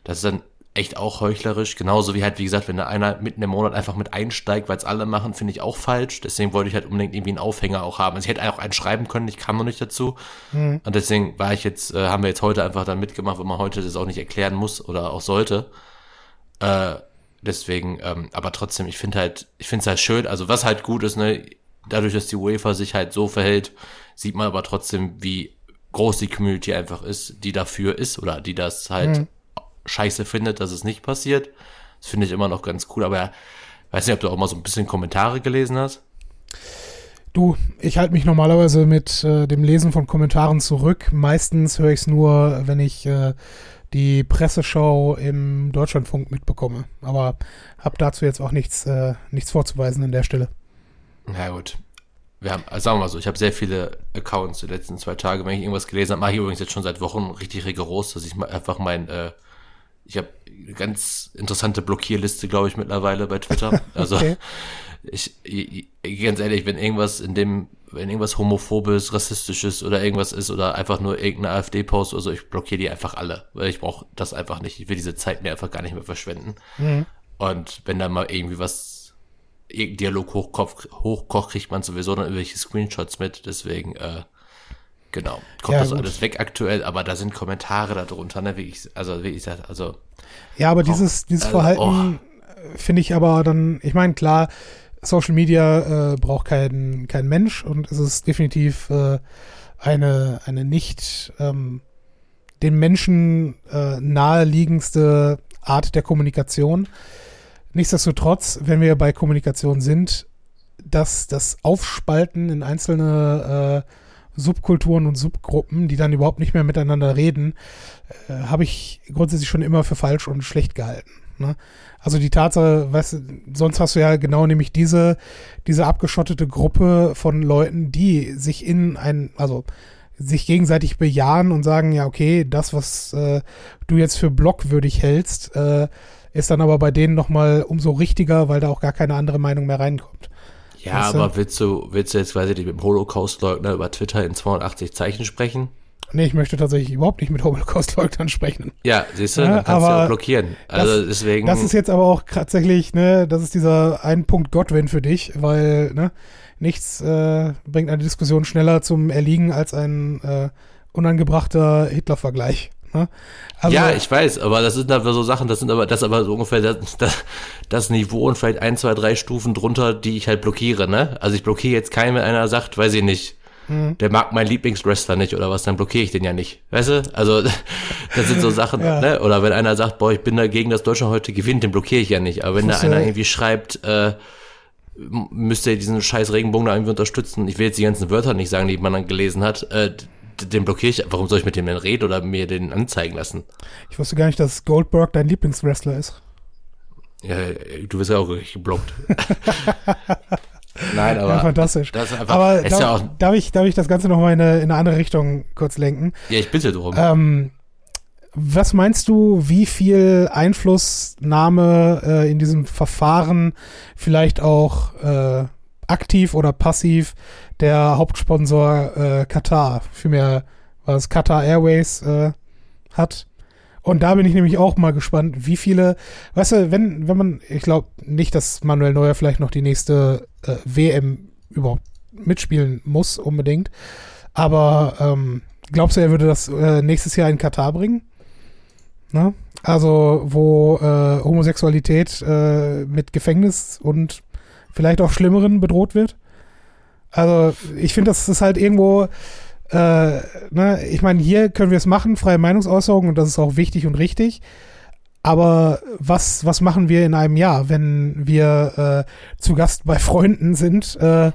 Speaker 2: Das ist dann echt auch heuchlerisch. Genauso wie halt, wie gesagt, wenn da einer mitten im Monat einfach mit einsteigt, weil es alle machen, finde ich auch falsch. Deswegen wollte ich halt unbedingt irgendwie einen Aufhänger auch haben. Also ich hätte auch einen schreiben können, ich kam noch nicht dazu. Mhm. Und deswegen war ich jetzt, äh, haben wir jetzt heute einfach dann mitgemacht, weil man heute das auch nicht erklären muss oder auch sollte. Äh, deswegen, ähm, aber trotzdem, ich finde halt, ich finde es halt schön, also was halt gut ist, ne, dadurch, dass die UEFA sich halt so verhält, sieht man aber trotzdem, wie groß die Community einfach ist, die dafür ist oder die das halt mhm scheiße findet, dass es nicht passiert. Das finde ich immer noch ganz cool, aber weiß nicht, ob du auch mal so ein bisschen Kommentare gelesen hast.
Speaker 1: Du, ich halte mich normalerweise mit äh, dem Lesen von Kommentaren zurück. Meistens höre ich es nur, wenn ich äh, die Presseschau im Deutschlandfunk mitbekomme. Aber habe dazu jetzt auch nichts, äh, nichts vorzuweisen an der Stelle.
Speaker 2: Na gut. Wir haben, also sagen wir mal so, ich habe sehr viele Accounts die letzten zwei Tage. Wenn ich irgendwas gelesen habe, mache ich übrigens jetzt schon seit Wochen richtig rigoros, dass ich einfach mein äh, ich habe eine ganz interessante Blockierliste, glaube ich, mittlerweile bei Twitter. Also okay. ich, ich, ganz ehrlich, wenn irgendwas in dem, wenn irgendwas homophobes, rassistisches oder irgendwas ist oder einfach nur irgendeine AfD-Post oder so, ich blockiere die einfach alle, weil ich brauche das einfach nicht. Ich will diese Zeit mir einfach gar nicht mehr verschwenden. Mhm. Und wenn da mal irgendwie was, irgendein Dialog hochkocht, hochkocht, kriegt man sowieso dann irgendwelche Screenshots mit. Deswegen, äh, Genau. Kommt ja, das gut. alles weg aktuell, aber da sind Kommentare darunter, ne, wie ich, also wie ich sag, also.
Speaker 1: Ja, aber oh, dieses, dieses also, Verhalten oh. finde ich aber dann, ich meine, klar, Social Media äh, braucht kein, kein Mensch und es ist definitiv äh, eine, eine nicht ähm, dem Menschen äh, naheliegendste Art der Kommunikation. Nichtsdestotrotz, wenn wir bei Kommunikation sind, dass das Aufspalten in einzelne äh, Subkulturen und Subgruppen, die dann überhaupt nicht mehr miteinander reden, äh, habe ich grundsätzlich schon immer für falsch und schlecht gehalten. Ne? Also die Tatsache, weißt sonst hast du ja genau nämlich diese, diese abgeschottete Gruppe von Leuten, die sich in ein, also sich gegenseitig bejahen und sagen, ja, okay, das, was äh, du jetzt für blockwürdig hältst, äh, ist dann aber bei denen nochmal umso richtiger, weil da auch gar keine andere Meinung mehr reinkommt.
Speaker 2: Ja, weißt aber willst du, willst du jetzt, nicht, mit dem Holocaust-Leugner über Twitter in 280 Zeichen sprechen?
Speaker 1: Nee, ich möchte tatsächlich überhaupt nicht mit Holocaust-Leugnern sprechen.
Speaker 2: Ja, siehst du, ja, dann kannst du ja auch blockieren. Also das, deswegen.
Speaker 1: Das ist jetzt aber auch tatsächlich, ne, das ist dieser ein Punkt Godwin für dich, weil, ne, nichts äh, bringt eine Diskussion schneller zum Erliegen als ein äh, unangebrachter Hitler-Vergleich. Ne?
Speaker 2: Also, ja, ich weiß, aber das sind aber so Sachen, das sind aber, das ist aber so ungefähr das, das, das, Niveau und vielleicht ein, zwei, drei Stufen drunter, die ich halt blockiere, ne? Also ich blockiere jetzt keinen, wenn einer sagt, weiß ich nicht, mhm. der mag meinen Lieblingswrestler nicht oder was, dann blockiere ich den ja nicht. Weißt du? Also, das sind so Sachen, ja. ne? Oder wenn einer sagt, boah, ich bin dagegen, dass Deutschland heute gewinnt, den blockiere ich ja nicht. Aber wenn da einer irgendwie schreibt, äh, müsste ihr diesen scheiß Regenbogen da irgendwie unterstützen. Ich will jetzt die ganzen Wörter nicht sagen, die man dann gelesen hat. Äh, den blockiere ich. Warum soll ich mit dem denn reden oder mir den anzeigen lassen?
Speaker 1: Ich wusste gar nicht, dass Goldberg dein Lieblingswrestler ist.
Speaker 2: Ja, du wirst ja auch geblockt. Nein, aber.
Speaker 1: Ja, fantastisch. Das ist einfach, aber darf, ja darf, ich, darf ich das Ganze nochmal in eine, in eine andere Richtung kurz lenken?
Speaker 2: Ja, ich bitte drum.
Speaker 1: Ähm, was meinst du, wie viel Einflussnahme äh, in diesem Verfahren vielleicht auch äh, aktiv oder passiv der Hauptsponsor äh, Qatar, vielmehr was Qatar Airways äh, hat. Und da bin ich nämlich auch mal gespannt, wie viele, weißt du, wenn, wenn man, ich glaube nicht, dass Manuel Neuer vielleicht noch die nächste äh, WM überhaupt mitspielen muss, unbedingt. Aber ähm, glaubst du, er würde das äh, nächstes Jahr in Katar bringen? Na? Also, wo äh, Homosexualität äh, mit Gefängnis und vielleicht auch Schlimmeren bedroht wird? Also, ich finde, das ist halt irgendwo, äh, ne, ich meine, hier können wir es machen, freie Meinungsäußerung und das ist auch wichtig und richtig. Aber was, was machen wir in einem Jahr, wenn wir äh, zu Gast bei Freunden sind, äh,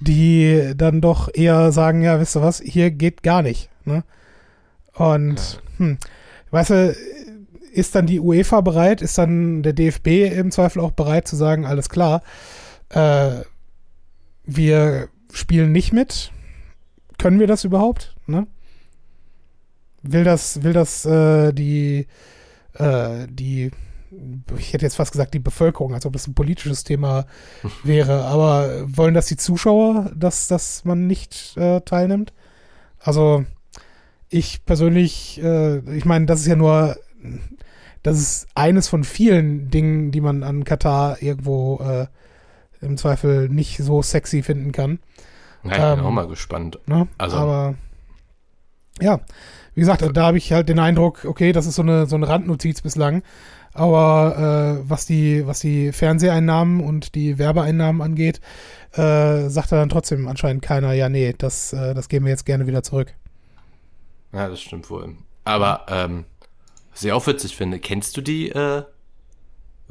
Speaker 1: die dann doch eher sagen, ja, wisst ihr was, hier geht gar nicht. Ne? Und, hm, weißt du, ist dann die UEFA bereit, ist dann der DFB im Zweifel auch bereit zu sagen, alles klar, äh, wir spielen nicht mit, können wir das überhaupt? Ne? Will das, will das äh, die, äh, die ich hätte jetzt fast gesagt, die Bevölkerung, als ob es ein politisches Thema wäre. Aber wollen das die Zuschauer, dass, dass man nicht äh, teilnimmt? Also, ich persönlich, äh, ich meine, das ist ja nur, das ist eines von vielen Dingen, die man an Katar irgendwo äh, im Zweifel nicht so sexy finden kann.
Speaker 2: Ja, ich bin ähm, auch mal gespannt.
Speaker 1: Ne? Also. Aber ja, wie gesagt, da habe ich halt den Eindruck, okay, das ist so eine, so eine Randnotiz bislang. Aber äh, was, die, was die Fernseheinnahmen und die Werbeeinnahmen angeht, äh, sagt da dann trotzdem anscheinend keiner, ja, nee, das, äh, das geben wir jetzt gerne wieder zurück.
Speaker 2: Ja, das stimmt wohl. Aber ähm, was ich auch witzig finde, kennst du die, äh,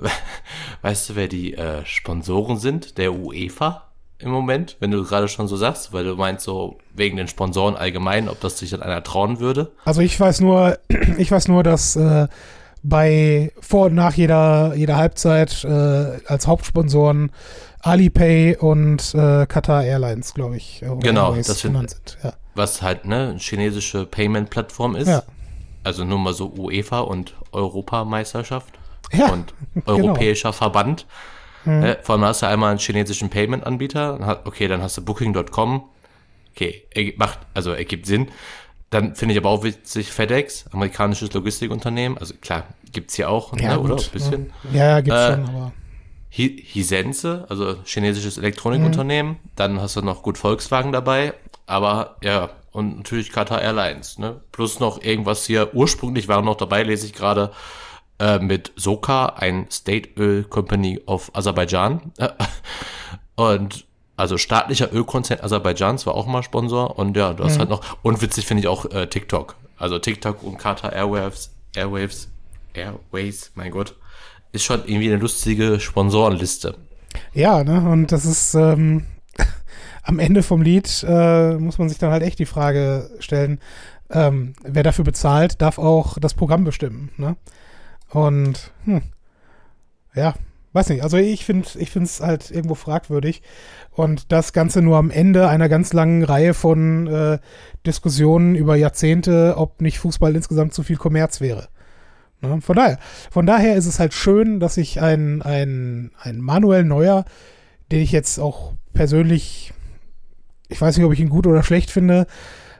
Speaker 2: weißt du, wer die äh, Sponsoren sind der UEFA im Moment, wenn du gerade schon so sagst, weil du meinst so wegen den Sponsoren allgemein, ob das sich dann einer trauen würde?
Speaker 1: Also ich weiß nur, ich weiß nur, dass äh, bei vor und nach jeder, jeder Halbzeit äh, als Hauptsponsoren Alipay und äh, Qatar Airlines, glaube ich,
Speaker 2: genau, Airways das sind, sind. Ja. Was halt ne, eine chinesische Payment-Plattform ist. Ja. Also nur mal so UEFA und Europameisterschaft ja, und genau. europäischer genau. Verband. Hm. Äh, vor allem hast du einmal einen chinesischen Payment-Anbieter. Okay, dann hast du Booking.com. Okay, macht, also ergibt Sinn. Dann finde ich aber auch witzig FedEx, amerikanisches Logistikunternehmen. Also klar, gibt's hier auch, ja, ne, oder? Ein bisschen.
Speaker 1: Ja, ja gibt's äh, schon, aber.
Speaker 2: Hisense, also chinesisches Elektronikunternehmen. Mhm. Dann hast du noch gut Volkswagen dabei. Aber ja, und natürlich Qatar Airlines, ne? Plus noch irgendwas hier. Ursprünglich waren noch dabei, lese ich gerade, äh, mit Soka, ein State Oil Company of Aserbaidschan. und also staatlicher Ölkonzern Aserbaidschans war auch mal Sponsor und ja, du hast mhm. halt noch, und witzig finde ich auch äh, TikTok. Also TikTok und Qatar Airwaves, Airwaves, Airways, mein Gott, ist schon irgendwie eine lustige Sponsorenliste.
Speaker 1: Ja, ne, und das ist ähm, am Ende vom Lied äh, muss man sich dann halt echt die Frage stellen, ähm, wer dafür bezahlt, darf auch das Programm bestimmen, ne? Und hm, ja, weiß nicht, also ich finde ich finde es halt irgendwo fragwürdig und das Ganze nur am Ende einer ganz langen Reihe von äh, Diskussionen über Jahrzehnte, ob nicht Fußball insgesamt zu viel Kommerz wäre. Ne? Von daher, von daher ist es halt schön, dass ich ein, ein, ein Manuel Neuer, den ich jetzt auch persönlich, ich weiß nicht, ob ich ihn gut oder schlecht finde,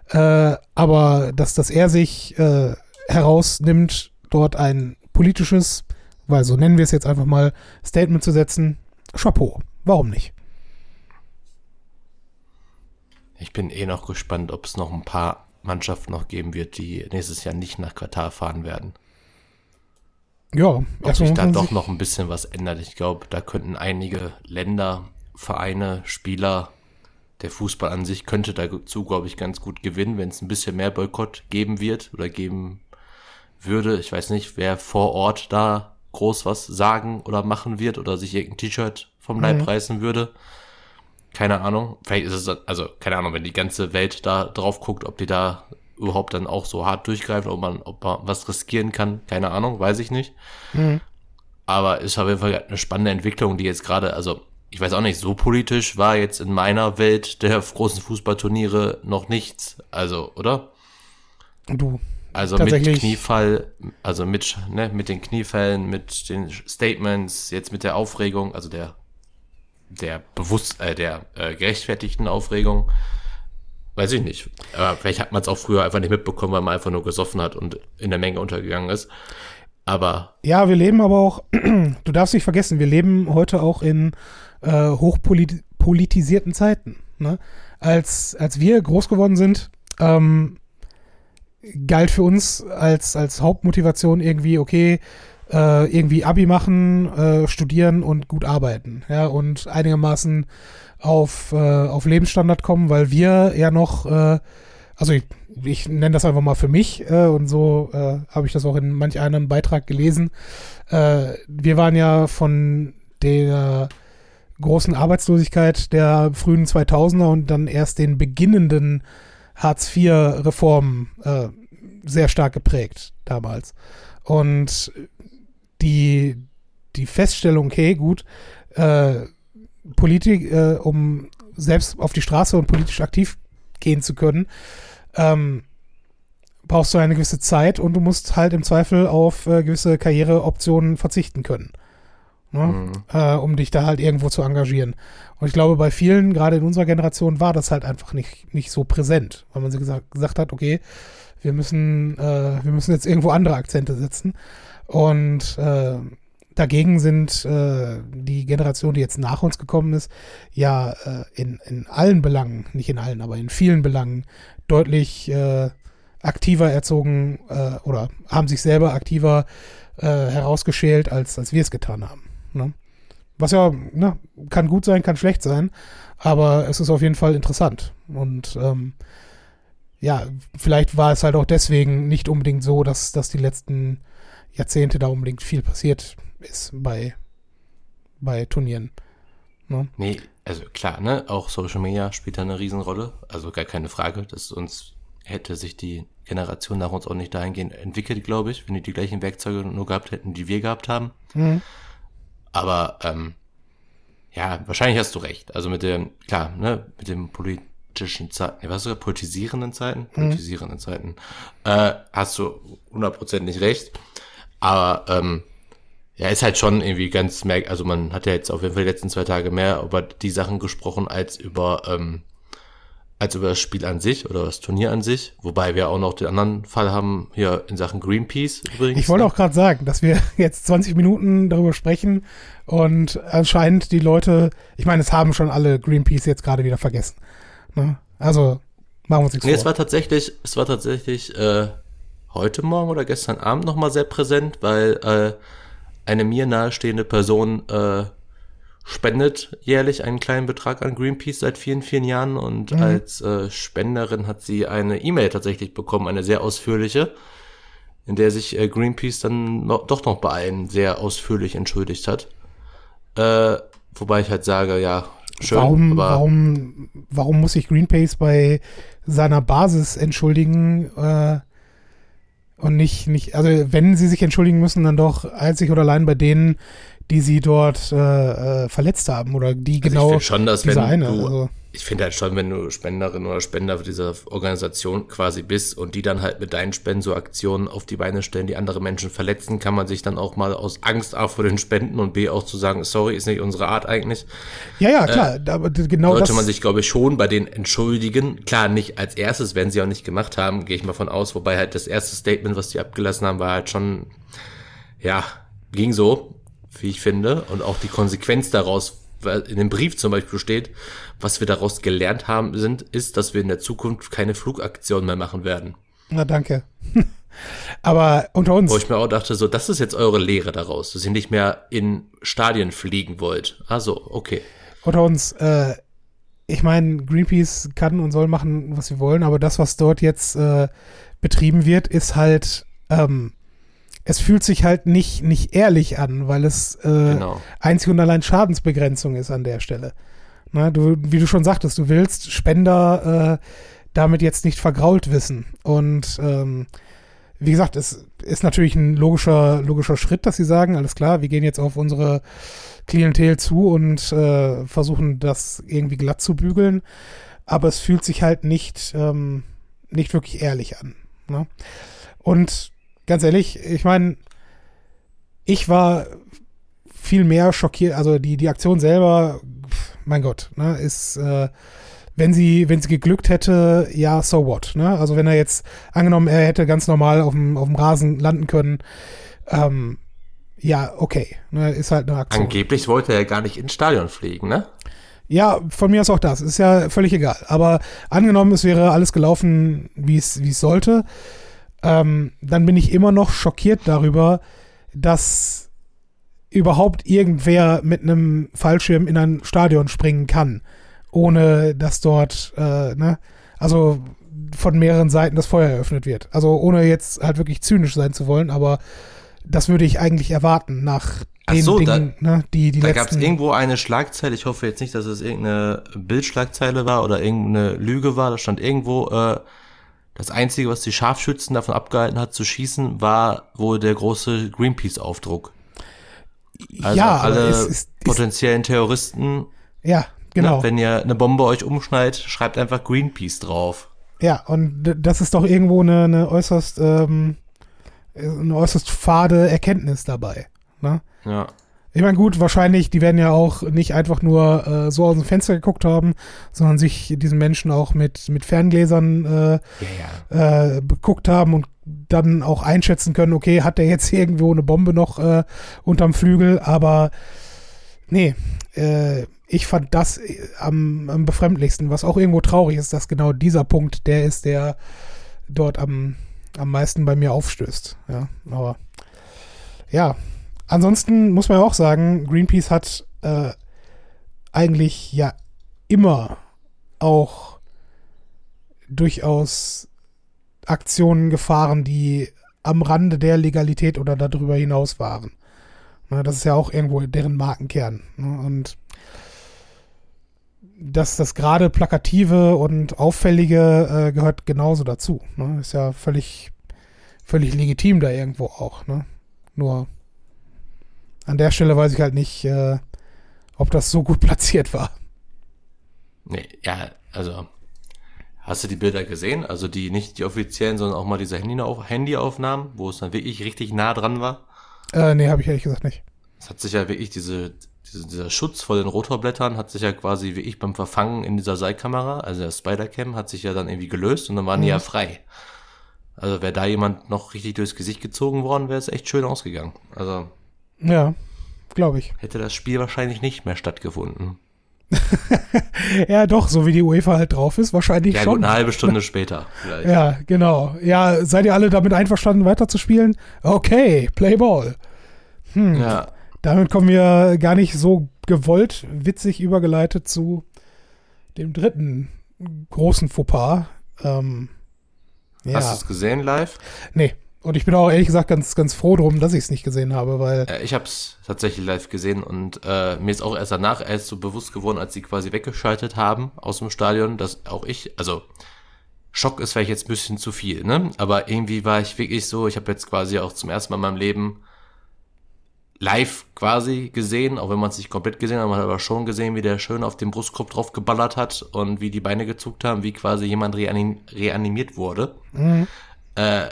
Speaker 1: äh, aber dass, dass er sich äh, herausnimmt, dort ein politisches weil so nennen wir es jetzt einfach mal, Statement zu setzen. Chapeau. Warum nicht?
Speaker 2: Ich bin eh noch gespannt, ob es noch ein paar Mannschaften noch geben wird, die nächstes Jahr nicht nach Katar fahren werden.
Speaker 1: Ja,
Speaker 2: ob sich da doch noch ein bisschen was ändert. Ich glaube, da könnten einige Länder, Vereine, Spieler, der Fußball an sich könnte dazu, glaube ich, ganz gut gewinnen, wenn es ein bisschen mehr Boykott geben wird oder geben würde. Ich weiß nicht, wer vor Ort da groß was sagen oder machen wird oder sich irgendein T-Shirt vom Leib mhm. reißen würde. Keine Ahnung. Vielleicht ist es, also keine Ahnung, wenn die ganze Welt da drauf guckt, ob die da überhaupt dann auch so hart durchgreifen, ob man, ob man was riskieren kann. Keine Ahnung, weiß ich nicht. Mhm. Aber ist auf jeden Fall eine spannende Entwicklung, die jetzt gerade, also ich weiß auch nicht, so politisch war jetzt in meiner Welt der großen Fußballturniere noch nichts. Also, oder?
Speaker 1: Du,
Speaker 2: also mit Kniefall, also mit, ne, mit den Kniefällen, mit den Statements, jetzt mit der Aufregung, also der, der bewusst, äh, der äh, gerechtfertigten Aufregung. Weiß ich nicht. Aber vielleicht hat man es auch früher einfach nicht mitbekommen, weil man einfach nur gesoffen hat und in der Menge untergegangen ist. Aber.
Speaker 1: Ja, wir leben aber auch, du darfst nicht vergessen, wir leben heute auch in äh, hochpolitisierten Zeiten. Ne? Als, als wir groß geworden sind, ähm, galt für uns als, als Hauptmotivation irgendwie, okay, äh, irgendwie Abi machen, äh, studieren und gut arbeiten, ja, und einigermaßen auf, äh, auf Lebensstandard kommen, weil wir ja noch, äh, also ich, ich nenne das einfach mal für mich äh, und so äh, habe ich das auch in manch einem Beitrag gelesen. Äh, wir waren ja von der großen Arbeitslosigkeit der frühen 2000er und dann erst den beginnenden Hartz-IV-Reformen äh, sehr stark geprägt damals. Und die, die Feststellung, okay, gut, äh, Politik, äh, um selbst auf die Straße und politisch aktiv gehen zu können, ähm, brauchst du eine gewisse Zeit und du musst halt im Zweifel auf äh, gewisse Karriereoptionen verzichten können. Ne? Mhm. Äh, um dich da halt irgendwo zu engagieren. Und ich glaube, bei vielen, gerade in unserer Generation, war das halt einfach nicht, nicht so präsent, weil man gesagt, gesagt hat, okay, wir müssen, äh, wir müssen jetzt irgendwo andere Akzente setzen. Und äh, dagegen sind äh, die Generation, die jetzt nach uns gekommen ist, ja äh, in, in allen Belangen, nicht in allen, aber in vielen Belangen deutlich äh, aktiver erzogen oder haben sich selber aktiver herausgeschält, als, als wir es getan haben. Ne? Was ja, ne, kann gut sein, kann schlecht sein, aber es ist auf jeden Fall interessant. Und ähm, ja, vielleicht war es halt auch deswegen nicht unbedingt so, dass, dass die letzten Jahrzehnte da unbedingt viel passiert ist bei, bei Turnieren.
Speaker 2: Ne? Nee, also klar, ne, auch Social Media spielt da eine Riesenrolle. Also gar keine Frage, dass uns hätte sich die Generation nach uns auch nicht dahingehend entwickelt, glaube ich, wenn die die gleichen Werkzeuge nur gehabt hätten, die wir gehabt haben. Mhm. Aber ähm, ja, wahrscheinlich hast du recht. Also mit dem, klar, ne, mit dem politischen Zeiten, was sogar politisierenden Zeiten, mhm. politisierenden Zeiten, äh, hast du hundertprozentig recht. Aber ähm, ja, ist halt schon irgendwie ganz merk, also man hat ja jetzt auf jeden Fall die letzten zwei Tage mehr über die Sachen gesprochen als über ähm, als über das Spiel an sich oder das Turnier an sich. Wobei wir auch noch den anderen Fall haben hier in Sachen Greenpeace
Speaker 1: übrigens. Ich wollte ne? auch gerade sagen, dass wir jetzt 20 Minuten darüber sprechen und anscheinend die Leute, ich meine, es haben schon alle Greenpeace jetzt gerade wieder vergessen. Ne? Also machen wir uns nichts
Speaker 2: nee, vor. Es war tatsächlich, es war tatsächlich äh, heute Morgen oder gestern Abend nochmal sehr präsent, weil äh, eine mir nahestehende Person äh, spendet jährlich einen kleinen Betrag an Greenpeace seit vielen, vielen Jahren und mhm. als äh, Spenderin hat sie eine E-Mail tatsächlich bekommen, eine sehr ausführliche, in der sich äh, Greenpeace dann noch, doch noch bei allen sehr ausführlich entschuldigt hat. Äh, wobei ich halt sage, ja, schön.
Speaker 1: Warum, warum, warum muss sich Greenpeace bei seiner Basis entschuldigen äh, und nicht, nicht, also wenn sie sich entschuldigen müssen, dann doch einzig oder allein bei denen, die sie dort äh, äh, verletzt haben oder die also genau
Speaker 2: ich schon, dass diese eine. Du, also. Ich finde halt schon, wenn du Spenderin oder Spender für diese Organisation quasi bist und die dann halt mit deinen Spenden so Aktionen auf die Beine stellen, die andere Menschen verletzen, kann man sich dann auch mal aus Angst A vor den Spenden und B auch zu sagen, sorry, ist nicht unsere Art eigentlich.
Speaker 1: Ja, ja, klar, äh, aber genau
Speaker 2: sollte man sich, glaube ich, schon bei denen entschuldigen. Klar, nicht als erstes, wenn sie auch nicht gemacht haben, gehe ich mal von aus, wobei halt das erste Statement, was die abgelassen haben, war halt schon, ja, ging so wie ich finde, und auch die Konsequenz daraus, in dem Brief zum Beispiel steht, was wir daraus gelernt haben, sind, ist, dass wir in der Zukunft keine Flugaktion mehr machen werden.
Speaker 1: Na, danke. Aber unter uns.
Speaker 2: Wo ich mir auch dachte, so, das ist jetzt eure Lehre daraus, dass ihr nicht mehr in Stadien fliegen wollt. Also, okay.
Speaker 1: Unter uns, äh, ich meine, Greenpeace kann und soll machen, was sie wollen, aber das, was dort jetzt äh, betrieben wird, ist halt ähm, es fühlt sich halt nicht, nicht ehrlich an, weil es äh, genau. einzig und allein Schadensbegrenzung ist an der Stelle. Na, du, wie du schon sagtest, du willst Spender äh, damit jetzt nicht vergrault wissen. Und ähm, wie gesagt, es ist natürlich ein logischer, logischer Schritt, dass sie sagen, alles klar, wir gehen jetzt auf unsere Klientel zu und äh, versuchen das irgendwie glatt zu bügeln. Aber es fühlt sich halt nicht, ähm, nicht wirklich ehrlich an. Ne? Und ganz ehrlich, ich meine, ich war viel mehr schockiert, also die, die Aktion selber, mein Gott, ne, ist, äh, wenn sie, wenn sie geglückt hätte, ja, so what, ne? Also wenn er jetzt, angenommen, er hätte ganz normal auf dem, auf dem Rasen landen können, ähm, ja, okay, ne, ist halt eine Aktion.
Speaker 2: Angeblich wollte er gar nicht ins Stadion fliegen, ne?
Speaker 1: Ja, von mir ist auch das. Ist ja völlig egal. Aber angenommen, es wäre alles gelaufen, wie es, wie es sollte, ähm, dann bin ich immer noch schockiert darüber, dass überhaupt irgendwer mit einem Fallschirm in ein Stadion springen kann, ohne dass dort, äh, ne, also von mehreren Seiten das Feuer eröffnet wird. Also ohne jetzt halt wirklich zynisch sein zu wollen, aber das würde ich eigentlich erwarten nach den so, Dingen,
Speaker 2: da, ne, die die Da gab es irgendwo eine Schlagzeile, ich hoffe jetzt nicht, dass es irgendeine Bildschlagzeile war oder irgendeine Lüge war, da stand irgendwo, äh, das Einzige, was die Scharfschützen davon abgehalten hat zu schießen, war wohl der große Greenpeace-Aufdruck. Also ja, alle es, es, potenziellen Terroristen.
Speaker 1: Ja, genau.
Speaker 2: Ne, wenn ihr eine Bombe euch umschneidet, schreibt einfach Greenpeace drauf.
Speaker 1: Ja, und das ist doch irgendwo eine, eine äußerst, ähm, eine äußerst fade Erkenntnis dabei. Ne?
Speaker 2: Ja.
Speaker 1: Ich meine, gut, wahrscheinlich, die werden ja auch nicht einfach nur äh, so aus dem Fenster geguckt haben, sondern sich diesen Menschen auch mit, mit Ferngläsern äh,
Speaker 2: Ja, ja.
Speaker 1: äh, beguckt haben und dann auch einschätzen können, okay, hat der jetzt irgendwo eine Bombe noch äh, unterm Flügel, aber nee, äh, ich fand das äh, am, am befremdlichsten, was auch irgendwo traurig ist, dass genau dieser Punkt der ist, der dort am, am meisten bei mir aufstößt. Ja, aber ja, ansonsten muss man ja auch sagen, Greenpeace hat äh, eigentlich ja immer auch durchaus Aktionen gefahren, die am Rande der Legalität oder darüber hinaus waren. Das ist ja auch irgendwo deren Markenkern. Ne? Und dass das gerade Plakative und Auffällige äh, gehört genauso dazu. Ne? Ist ja völlig, völlig legitim da irgendwo auch. Ne? Nur an der Stelle weiß ich halt nicht, äh, ob das so gut platziert war.
Speaker 2: Nee, ja, also. Hast du die Bilder gesehen? Also die nicht die offiziellen, sondern auch mal diese Handyauf Handyaufnahmen, wo es dann wirklich richtig nah dran war.
Speaker 1: Äh, nee, habe ich ehrlich gesagt nicht.
Speaker 2: Es hat sich ja wirklich diese, diese, dieser Schutz vor den Rotorblättern hat sich ja quasi wie ich beim Verfangen in dieser Seilkamera, also der Spider-Cam, hat sich ja dann irgendwie gelöst und dann waren die
Speaker 1: Mhm.
Speaker 2: ja frei. Also wäre da jemand noch richtig durchs Gesicht gezogen worden, wäre es echt schön ausgegangen. Also
Speaker 1: Ja, glaube ich.
Speaker 2: hätte das Spiel wahrscheinlich nicht mehr stattgefunden.
Speaker 1: Ja, doch, so wie die UEFA halt drauf ist, wahrscheinlich
Speaker 2: Ja, gut,
Speaker 1: schon.
Speaker 2: eine halbe Stunde später vielleicht.
Speaker 1: Ja, genau. Ja, seid ihr alle damit einverstanden, weiterzuspielen? Okay, play ball. Hm.
Speaker 2: ja.
Speaker 1: Damit kommen wir gar nicht so gewollt, witzig übergeleitet zu dem dritten großen Fauxpas. Ähm, ja,
Speaker 2: Hast du es gesehen live?
Speaker 1: nee. Und ich bin auch ehrlich gesagt ganz, ganz froh drum, dass ich es nicht gesehen habe, weil
Speaker 2: Äh, ich habe es tatsächlich live gesehen und äh, mir ist auch erst danach erst so bewusst geworden, als sie quasi weggeschaltet haben aus dem Stadion, dass auch ich, also Schock ist vielleicht jetzt ein bisschen zu viel, ne? Aber irgendwie war ich wirklich so, ich habe jetzt quasi auch zum ersten Mal in meinem Leben live quasi gesehen, auch wenn man es nicht komplett gesehen hat, man hat aber schon gesehen, wie der schön auf den Brustkorb drauf geballert hat und wie die Beine gezuckt haben, wie quasi jemand reanim reanimiert wurde.
Speaker 1: Mhm.
Speaker 2: Äh,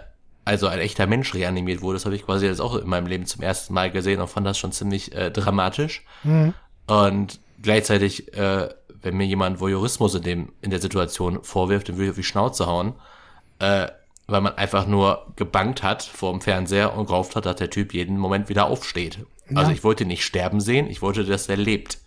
Speaker 2: also ein echter Mensch reanimiert wurde. Das habe ich quasi jetzt auch in meinem Leben zum ersten Mal gesehen und fand das schon ziemlich äh, dramatisch.
Speaker 1: Mhm.
Speaker 2: Und gleichzeitig, äh, wenn mir jemand Voyeurismus in, dem, in der Situation vorwirft, dann würde ich auf die Schnauze hauen, äh, weil man einfach nur gebankt hat vor dem Fernseher und gehofft hat, dass der Typ jeden Moment wieder aufsteht. Also
Speaker 1: Ja.
Speaker 2: ich wollte nicht sterben sehen, ich wollte, dass er lebt.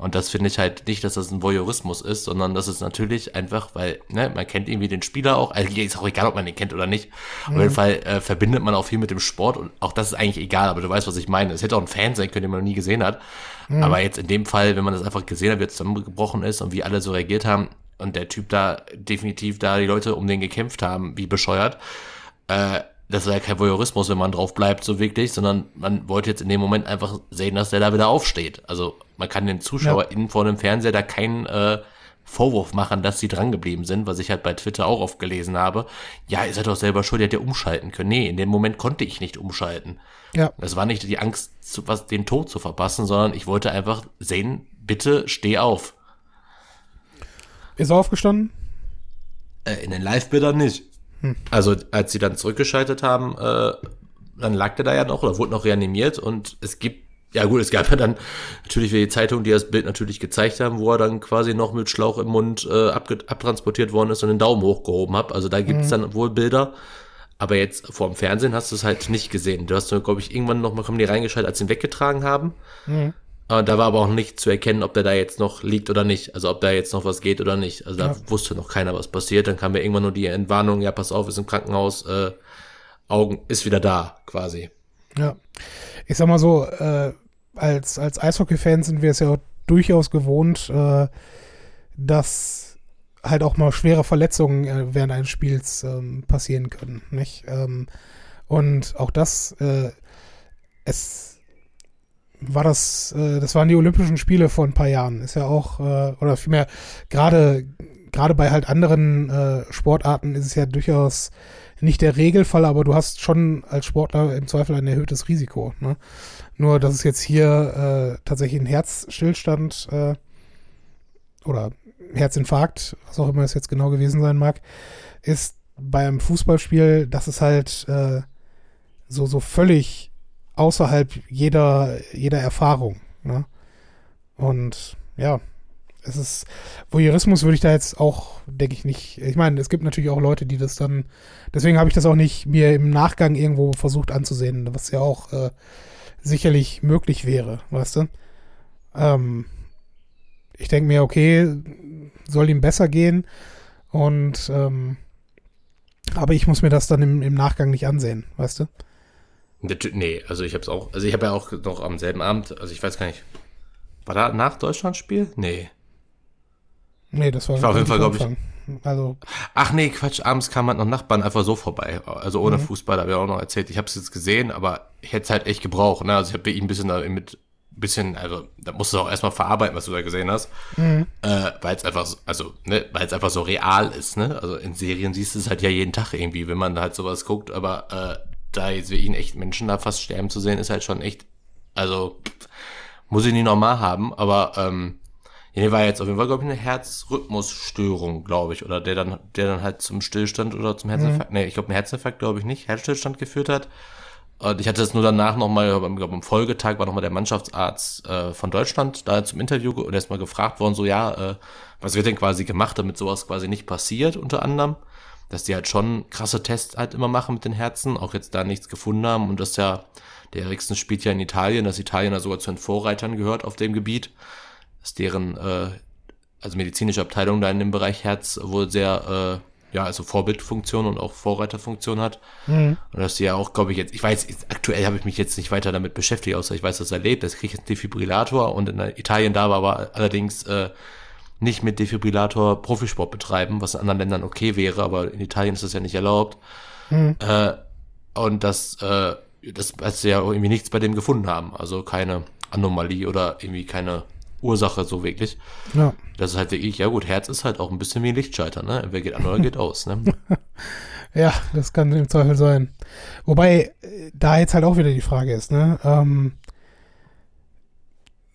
Speaker 2: Und das finde ich halt nicht, dass das ein Voyeurismus ist, sondern das ist natürlich einfach, weil ne, man kennt irgendwie den Spieler auch. Also ist auch egal, ob man den kennt oder nicht. Auf jeden Fall äh, verbindet man auch viel mit dem Sport und auch das ist eigentlich egal, aber du weißt, was ich meine. Es hätte auch ein Fan sein können, den man noch nie gesehen hat. Aber jetzt in dem Fall, wenn man das einfach gesehen hat, wie er zusammengebrochen ist und wie alle so reagiert haben und der Typ da definitiv da die Leute um den gekämpft haben, wie bescheuert, äh, das ist ja kein Voyeurismus, wenn man drauf bleibt, so wirklich, sondern man wollte jetzt in dem Moment einfach sehen, dass der da wieder aufsteht. Also man kann den ZuschauerInnen vor dem Fernseher da keinen äh, Vorwurf machen, dass sie dran geblieben sind, was ich halt bei Twitter auch oft gelesen habe. Ja, ihr seid doch selber schuld, ihr hättet ja umschalten können. Nee, in dem Moment konnte ich nicht umschalten.
Speaker 1: ja,
Speaker 2: Das war nicht die Angst, zu, was, den Tod zu verpassen, sondern ich wollte einfach sehen, bitte steh auf.
Speaker 1: ist er aufgestanden?
Speaker 2: Äh, in den Live-Bildern nicht. Also, als sie dann zurückgeschaltet haben, äh, dann lag der da ja noch oder wurde noch reanimiert und es gibt, ja gut, es gab ja dann natürlich für die Zeitung, die das Bild natürlich gezeigt haben, wo er dann quasi noch mit Schlauch im Mund äh, abtransportiert worden ist und den Daumen hochgehoben hat. Also da gibt's dann wohl Bilder. Aber jetzt vor dem Fernsehen hast du es halt nicht gesehen. Du hast, glaube ich, irgendwann noch mal kommen die reingeschaltet, als sie ihn weggetragen haben.
Speaker 1: Mhm.
Speaker 2: Aber da war aber auch nicht zu erkennen, ob der da jetzt noch liegt oder nicht. Also ob da jetzt noch was geht oder nicht. Also da
Speaker 1: Ja.
Speaker 2: wusste noch keiner, was passiert. Dann kam ja irgendwann nur die Entwarnung, ja, pass auf, ist im Krankenhaus, äh, Augen ist wieder da, quasi.
Speaker 1: Ja. Ich sag mal so, äh, als, als Eishockey-Fans sind wir es ja durchaus gewohnt, äh, dass halt auch mal schwere Verletzungen äh, während eines Spiels ähm, passieren können, nicht? Ähm, und auch das, äh, es war das, äh, das waren die Olympischen Spiele vor ein paar Jahren, ist ja auch, äh, oder vielmehr, gerade gerade bei halt anderen äh, Sportarten ist es ja durchaus nicht der Regelfall, aber du hast schon als Sportler im Zweifel ein erhöhtes Risiko. Ne? Nur, dass es jetzt hier äh, tatsächlich ein Herzstillstand äh, oder Herzinfarkt, was auch immer es jetzt genau gewesen sein mag, ist beim Fußballspiel, dass es halt äh, so, so völlig außerhalb jeder, jeder Erfahrung. Ne? Und ja, es ist, Voyeurismus würde ich da jetzt auch, denke ich nicht, ich meine, es gibt natürlich auch Leute, die das dann, deswegen habe ich das auch nicht mir im Nachgang irgendwo versucht anzusehen, was ja auch äh, sicherlich möglich wäre, weißt du? Ähm, ich denke mir, okay, soll ihm besser gehen und ähm, aber ich muss mir das dann im, im Nachgang nicht ansehen, weißt du?
Speaker 2: Nee, also ich habe es auch, also ich habe ja auch noch am selben Abend, also ich weiß gar nicht, war da nach Deutschlandspiel? Nee.
Speaker 1: Nee, das war,
Speaker 2: ich war auf jeden Fall, glaube ich.
Speaker 1: Also.
Speaker 2: Ach nee, Quatsch, abends kam halt noch Nachbarn einfach so vorbei. Also ohne mhm. Fußball, da habe ich auch noch erzählt. Ich habe es jetzt gesehen, aber ich hätte es halt echt gebraucht. Ne? Also ich habe ihn ein bisschen da mit bisschen, also da musst du auch erstmal verarbeiten, was du da gesehen hast. Mhm. Äh, weil es einfach, also, ne, weil es einfach so real ist, ne? Also in Serien siehst du es halt ja jeden Tag irgendwie, wenn man halt sowas guckt, aber äh, da jetzt wirklich echt Menschen da fast sterben zu sehen, ist halt schon echt, also muss ich nie normal haben, aber ähm, ja, war jetzt auf jeden Fall, glaube ich, eine Herzrhythmusstörung, glaube ich, oder der dann, der dann halt zum Stillstand oder zum Herzinfarkt, mhm. nee, ich glaube, ein Herzinfarkt, glaube ich nicht, Herzstillstand geführt hat. Und ich hatte das nur danach nochmal, ich glaube, am Folgetag war nochmal der Mannschaftsarzt äh, von Deutschland da zum Interview und erstmal gefragt worden, so, ja, äh, was wird denn quasi gemacht, damit sowas quasi nicht passiert, unter anderem. Dass die halt schon krasse Tests halt immer machen mit den Herzen, auch jetzt da nichts gefunden haben und das ja, der Eriksen spielt ja in Italien, dass Italien da sogar zu den Vorreitern gehört auf dem Gebiet, dass deren, äh, also medizinische Abteilung da in dem Bereich Herz wohl sehr, äh, ja, also Vorbildfunktion und auch Vorreiterfunktion hat. Mhm. Und dass sie ja auch, glaube ich, jetzt, ich weiß, aktuell habe ich mich jetzt nicht weiter damit beschäftigt, außer ich weiß, dass er lebt. Das kriege ich einen Defibrillator und in Italien da war aber allerdings äh, nicht mit Defibrillator Profisport betreiben, was in anderen Ländern okay wäre, aber in Italien ist das ja nicht erlaubt. Mhm. Äh, und das, äh, das, dass sie ja irgendwie nichts bei dem gefunden haben. Also keine Anomalie oder irgendwie keine Ursache so wirklich. Ja. Das ist halt wirklich, ja gut, Herz ist halt auch ein bisschen wie ein Lichtschalter, ne? Wer geht an oder geht aus, ne?
Speaker 1: ja, das kann im Zweifel sein. Wobei, da jetzt halt auch wieder die Frage ist, ne? Ähm,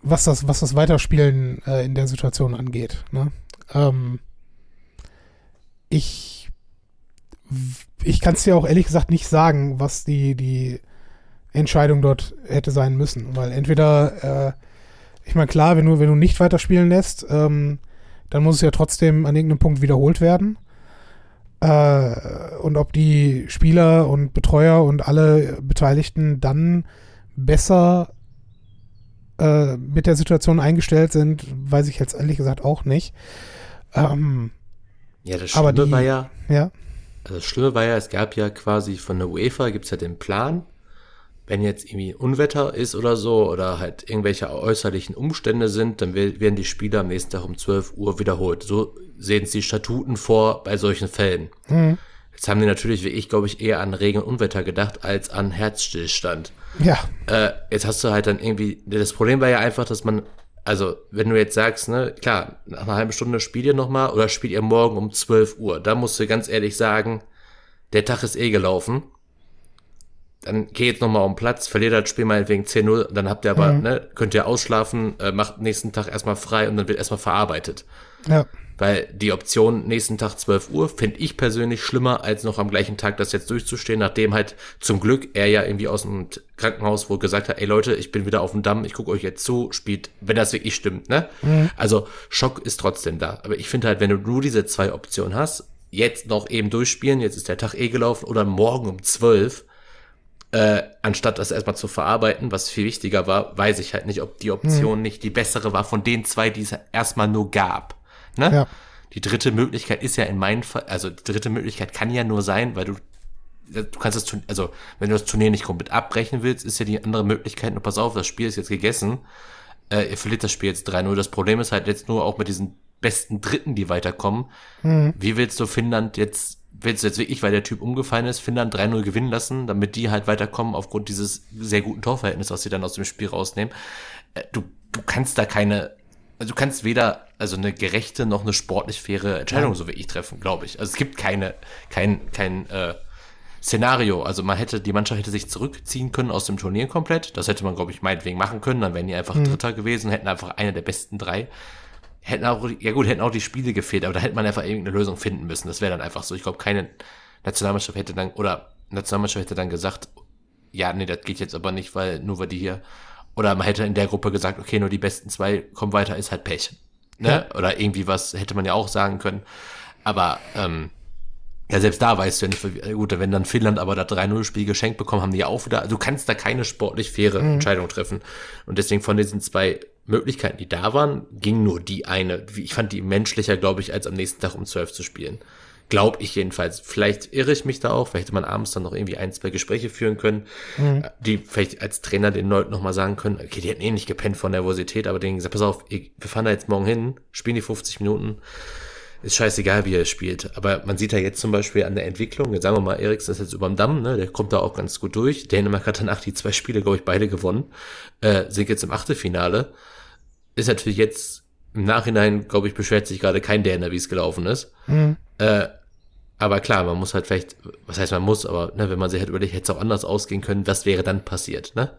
Speaker 1: was das, was das Weiterspielen äh, in der Situation angeht, ne? Ähm, ich ich kann es dir auch ehrlich gesagt nicht sagen, was die, die Entscheidung dort hätte sein müssen, weil entweder äh, ich meine, klar, wenn du, wenn du nicht weiterspielen lässt, ähm, dann muss es ja trotzdem an irgendeinem Punkt wiederholt werden. Äh, und ob die Spieler und Betreuer und alle Beteiligten dann besser äh, mit der Situation eingestellt sind, weiß ich jetzt ehrlich gesagt auch nicht. Ähm,
Speaker 2: ja, das Schlimme die, war ja,
Speaker 1: ja.
Speaker 2: Also das Schlimme war ja, es gab ja quasi von der UEFA gibt es ja den Plan, wenn jetzt irgendwie Unwetter ist oder so oder halt irgendwelche äußerlichen Umstände sind, dann werden die Spiele am nächsten Tag um 12 Uhr wiederholt. So sehen es die Statuten vor bei solchen Fällen. Mhm. Jetzt haben die natürlich, wie ich, glaube ich, eher an Regen und Unwetter gedacht als an Herzstillstand.
Speaker 1: Ja.
Speaker 2: Äh, jetzt hast du halt dann irgendwie, das Problem war ja einfach, dass man, also wenn du jetzt sagst, ne, klar, nach einer halben Stunde spielt ihr nochmal oder spielt ihr morgen um 12 Uhr, da musst du ganz ehrlich sagen, der Tag ist eh gelaufen dann geh jetzt nochmal um Platz, verliert das Spiel meinetwegen 10-0, dann habt ihr aber, mhm. ne, könnt ihr ausschlafen, äh, macht nächsten Tag erstmal frei und dann wird erstmal verarbeitet.
Speaker 1: Ja.
Speaker 2: Weil die Option nächsten Tag 12 Uhr finde ich persönlich schlimmer, als noch am gleichen Tag das jetzt durchzustehen, nachdem halt zum Glück er ja irgendwie aus dem Krankenhaus wohl gesagt hat, ey Leute, ich bin wieder auf dem Damm, ich gucke euch jetzt zu, spielt, wenn das wirklich stimmt, ne? Mhm. Also Schock ist trotzdem da. Aber ich finde halt, wenn du nur diese zwei Optionen hast, jetzt noch eben durchspielen, jetzt ist der Tag eh gelaufen oder morgen um 12, äh, anstatt das erstmal zu verarbeiten, was viel wichtiger war, weiß ich halt nicht, ob die Option hm. nicht die bessere war von den zwei, die es erstmal nur gab. Ne? Ja. Die dritte Möglichkeit ist ja in meinem Fall, also die dritte Möglichkeit kann ja nur sein, weil du du kannst das, also wenn du das Turnier nicht komplett abbrechen willst, ist ja die andere Möglichkeit, nur pass auf, das Spiel ist jetzt gegessen, äh, ihr verliert das Spiel jetzt 3-0. Das Problem ist halt jetzt nur auch mit diesen besten Dritten, die weiterkommen. Mhm. Wie willst du Finnland jetzt willst du jetzt wirklich, weil der Typ umgefallen ist, Finnland 3-0 gewinnen lassen, damit die halt weiterkommen aufgrund dieses sehr guten Torverhältnisses, was sie dann aus dem Spiel rausnehmen. Äh, du, du kannst da keine, also du kannst weder also eine gerechte noch eine sportlich faire Entscheidung ja. so wie ich treffen, glaube ich. Also es gibt keine, kein, kein äh, Szenario. Also man hätte, die Mannschaft hätte sich zurückziehen können aus dem Turnier komplett. Das hätte man, glaube ich, meinetwegen machen können. Dann wären die einfach mhm. Dritter gewesen, hätten einfach eine der besten drei hätten auch, ja gut, hätten auch die Spiele gefehlt, aber da hätte man einfach irgendeine Lösung finden müssen. Das wäre dann einfach so. Ich glaube, keine Nationalmannschaft hätte dann, oder Nationalmannschaft hätte dann gesagt, ja, nee, das geht jetzt aber nicht, weil nur weil die hier, oder man hätte in der Gruppe gesagt, okay, nur die besten zwei kommen weiter, ist halt Pech. Ne? Ja. Oder irgendwie was hätte man ja auch sagen können. Aber ähm, ja, selbst da weißt du ja nicht, gut, wenn dann Finnland aber das 3-0-Spiel geschenkt bekommen, haben die ja auch wieder, also du kannst da keine sportlich faire mhm. Entscheidung treffen. Und deswegen von diesen zwei Möglichkeiten, die da waren, ging nur die eine. Ich fand die menschlicher, glaube ich, als am nächsten Tag um 12 zu spielen. Glaube ich jedenfalls. Vielleicht irre ich mich da auch. Vielleicht hätte man abends dann noch irgendwie ein, zwei Gespräche führen können, mhm. die vielleicht als Trainer den Leuten nochmal sagen können, okay, die hätten eh nicht gepennt von Nervosität, aber denen gesagt, pass auf, wir fahren da jetzt morgen hin, spielen die 50 Minuten ist scheißegal, wie er spielt. Aber man sieht ja jetzt zum Beispiel an der Entwicklung, jetzt sagen wir mal, Eriksen ist jetzt überm Damm, ne? der kommt da auch ganz gut durch. Dänemark hat danach die zwei Spiele, glaube ich, beide gewonnen, äh, sind jetzt im Achtelfinale. Ist natürlich jetzt im Nachhinein, glaube ich, beschwert sich gerade kein Däner, wie es gelaufen ist. Mhm. Äh, aber klar, man muss halt vielleicht, was heißt man muss, aber ne, wenn man sich halt überlegt, hätte es auch anders ausgehen können, was wäre dann passiert, ne?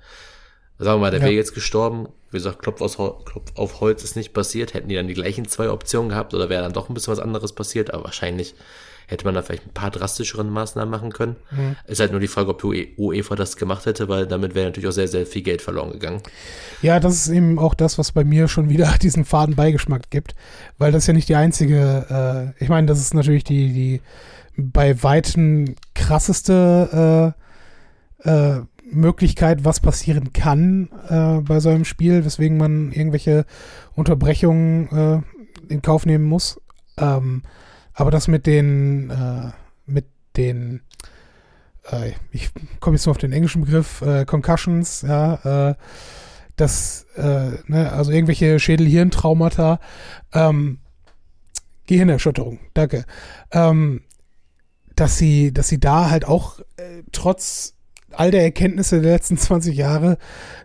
Speaker 2: Sagen wir mal, der ja. wäre jetzt gestorben. Wie gesagt, Klopf, aus, Klopf auf Holz ist nicht passiert. Hätten die dann die gleichen zwei Optionen gehabt oder wäre dann doch ein bisschen was anderes passiert? Aber wahrscheinlich hätte man da vielleicht ein paar drastischeren Maßnahmen machen können. Mhm. Ist halt nur die Frage, ob die UEFA das gemacht hätte, weil damit wäre natürlich auch sehr, sehr viel Geld verloren gegangen.
Speaker 1: Ja, das ist eben auch das, was bei mir schon wieder diesen faden Beigeschmack gibt, weil das ja nicht die einzige, äh, ich meine, das ist natürlich die, die bei Weitem krasseste äh, äh, Möglichkeit, was passieren kann äh, bei so einem Spiel, weswegen man irgendwelche Unterbrechungen äh, in Kauf nehmen muss. Ähm, aber das mit den, äh, mit den, äh, ich komme jetzt nur auf den englischen Begriff, äh, Concussions, ja, äh, das, ne, also irgendwelche Schädel-Hirntraumata, ähm, Gehirnerschütterung, danke. Ähm, dass sie, dass sie da halt auch äh, trotz all der Erkenntnisse der letzten 20 Jahre